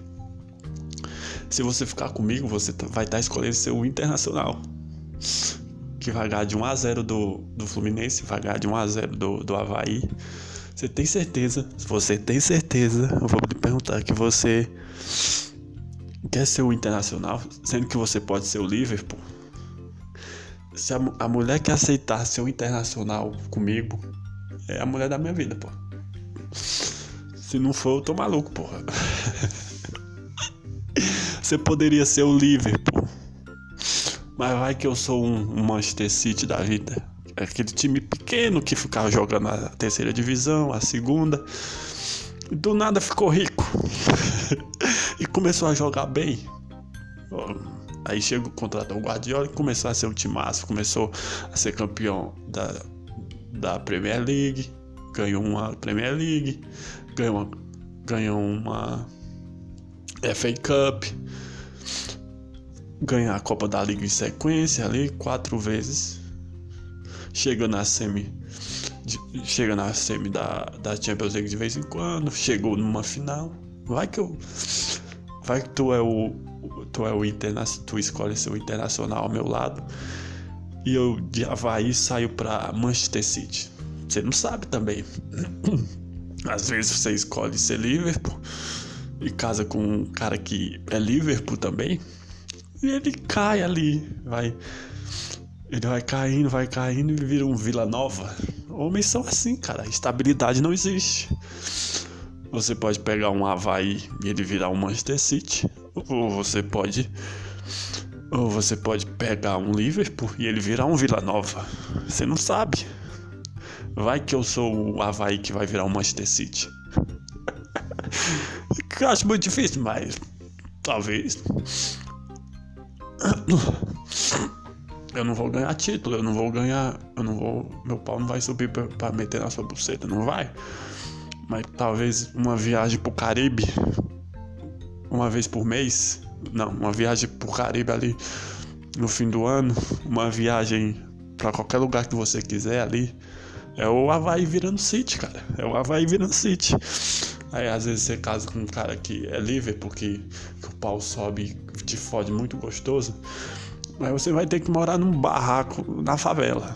Se você ficar comigo, você tá, vai estar tá escolhendo ser o Internacional que vai ganhar de 1 a 0 do, do Fluminense, vai ganhar de 1 a 0 do, do Havaí. Você tem certeza? Se você tem certeza, eu vou lhe perguntar que você quer ser o Internacional, sendo que você pode ser o Liverpool. Se a, a mulher que aceitar ser o Internacional comigo, é a mulher da minha vida, pô. Se não for, eu tô maluco, porra. Você poderia ser o Liverpool. Mas vai que eu sou um Manchester City da vida. Aquele time pequeno que ficava jogando a terceira divisão, a segunda. Do nada ficou rico. e começou a jogar bem. Aí contratou o Guardiola e começou a ser um timaço. Começou a ser campeão da, da Premier League. Ganhou uma Premier League. Ganhou uma, ganhou uma FA Cup ganhar a Copa da Liga em sequência ali, quatro vezes. Chega na semi. Chega na semi da, da Champions League de vez em quando. Chegou numa final. Vai que eu. Vai que tu é o. Tu é o internacional. Tu escolhe ser o internacional ao meu lado. E eu de Havaí saio pra Manchester City. Você não sabe também. Às vezes você escolhe ser Liverpool e casa com um cara que é Liverpool também. E ele cai ali, vai. Ele vai caindo, vai caindo e vira um Vila Nova. Homens são assim, cara. Estabilidade não existe. Você pode pegar um Havaí e ele virar um Manchester City. Ou você pode. Ou você pode pegar um Liverpool e ele virar um Vila Nova. Você não sabe. Vai que eu sou o Havaí que vai virar um Manchester City. eu acho muito difícil, mas talvez. Eu não vou ganhar título, eu não vou ganhar. Eu não vou. Meu pau não vai subir pra, pra meter na sua buceta, não vai. Mas talvez uma viagem pro Caribe, uma vez por mês. Não, uma viagem pro Caribe ali no fim do ano. Uma viagem para qualquer lugar que você quiser ali. É o Havaí virando City, cara. É o Havaí virando City. Aí às vezes você casa com um cara que é livre porque que o pau sobe e te fode muito gostoso. Aí você vai ter que morar num barraco na favela.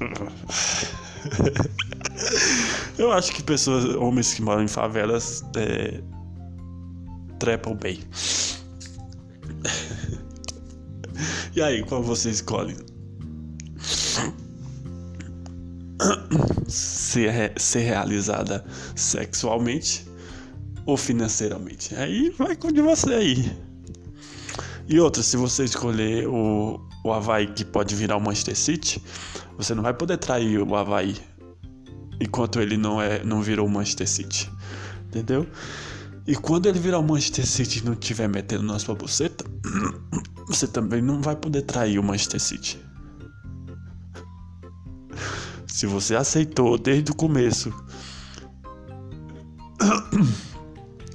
Eu acho que pessoas, homens que moram em favelas, é, trepam bem. E aí, qual você escolhe? Ser, ser realizada sexualmente ou financeiramente. Aí vai com de você aí. E outra, se você escolher o, o Havaí que pode virar o Manchester City, você não vai poder trair o Havaí enquanto ele não é não virou o Manchester City. Entendeu? E quando ele virar o Manchester City e não tiver metendo na sua buceta, você também não vai poder trair o Manchester City. Se você aceitou desde o começo,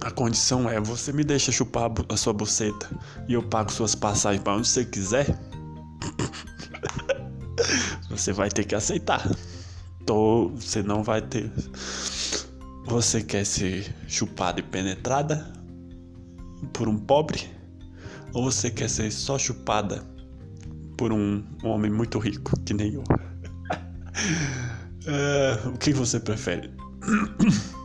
a condição é você me deixa chupar a sua buceta e eu pago suas passagens para onde você quiser. Você vai ter que aceitar. Tô, você não vai ter. Você quer ser chupada e penetrada por um pobre? Ou você quer ser só chupada por um, um homem muito rico, que nem eu? É, o que você prefere?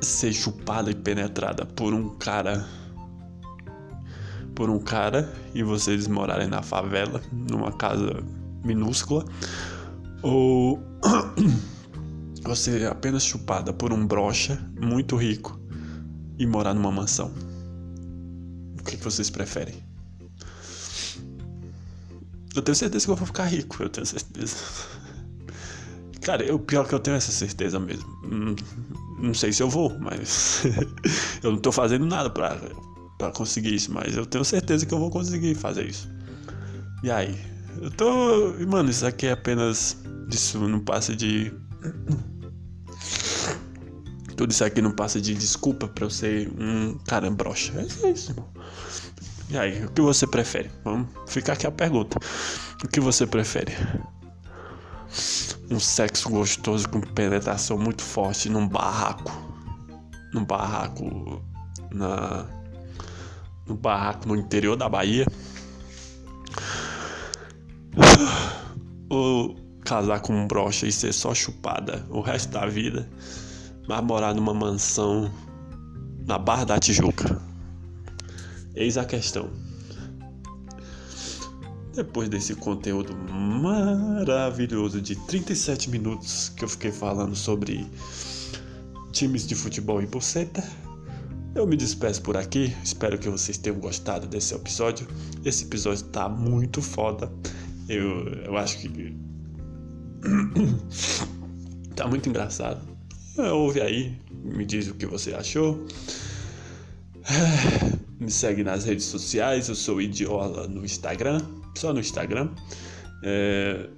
ser chupada e penetrada por um cara por um cara e vocês morarem na favela, numa casa minúscula, ou você é apenas chupada por um brocha muito rico e morar numa mansão. O que, vocês preferem? Eu tenho certeza que eu vou ficar rico, eu tenho certeza. Cara, o pior que eu tenho essa certeza mesmo. Hum, não sei se eu vou, mas eu não tô fazendo nada pra, pra conseguir isso, mas eu tenho certeza que eu vou conseguir fazer isso. E aí? Eu tô. Mano, isso aqui é apenas. Isso não passa de. Tudo isso aqui não passa de desculpa pra eu ser um cara broxa. É isso, irmão. E aí, o que você prefere? Vamos ficar aqui a pergunta. O que você prefere? Um sexo gostoso com penetração muito forte num barraco. Num barraco na no barraco no interior da Bahia. Ou casar com um brocha e ser só chupada o resto da vida, mas morar numa mansão na Barra da Tijuca. Eis a questão. Depois desse conteúdo maravilhoso de 37 minutos que eu fiquei falando sobre times de futebol em buceta, eu me despeço por aqui, espero que vocês tenham gostado desse episódio. Esse episódio tá muito foda. Eu, eu acho que. tá muito engraçado. Ouve aí, me diz o que você achou. Me segue nas redes sociais, eu sou Idiola no Instagram, só no Instagram. É...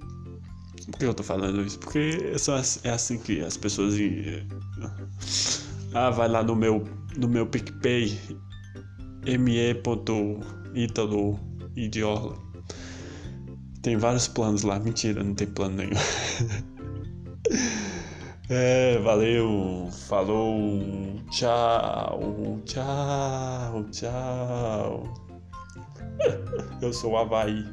Por que eu tô falando isso? Porque é assim que as pessoas. Ah, vai lá no meu no meu PicPay me.italo idiola. Tem vários planos lá. Mentira, não tem plano nenhum. é, valeu. Falou. Tchau. Tchau. Tchau. Eu sou o Havaí.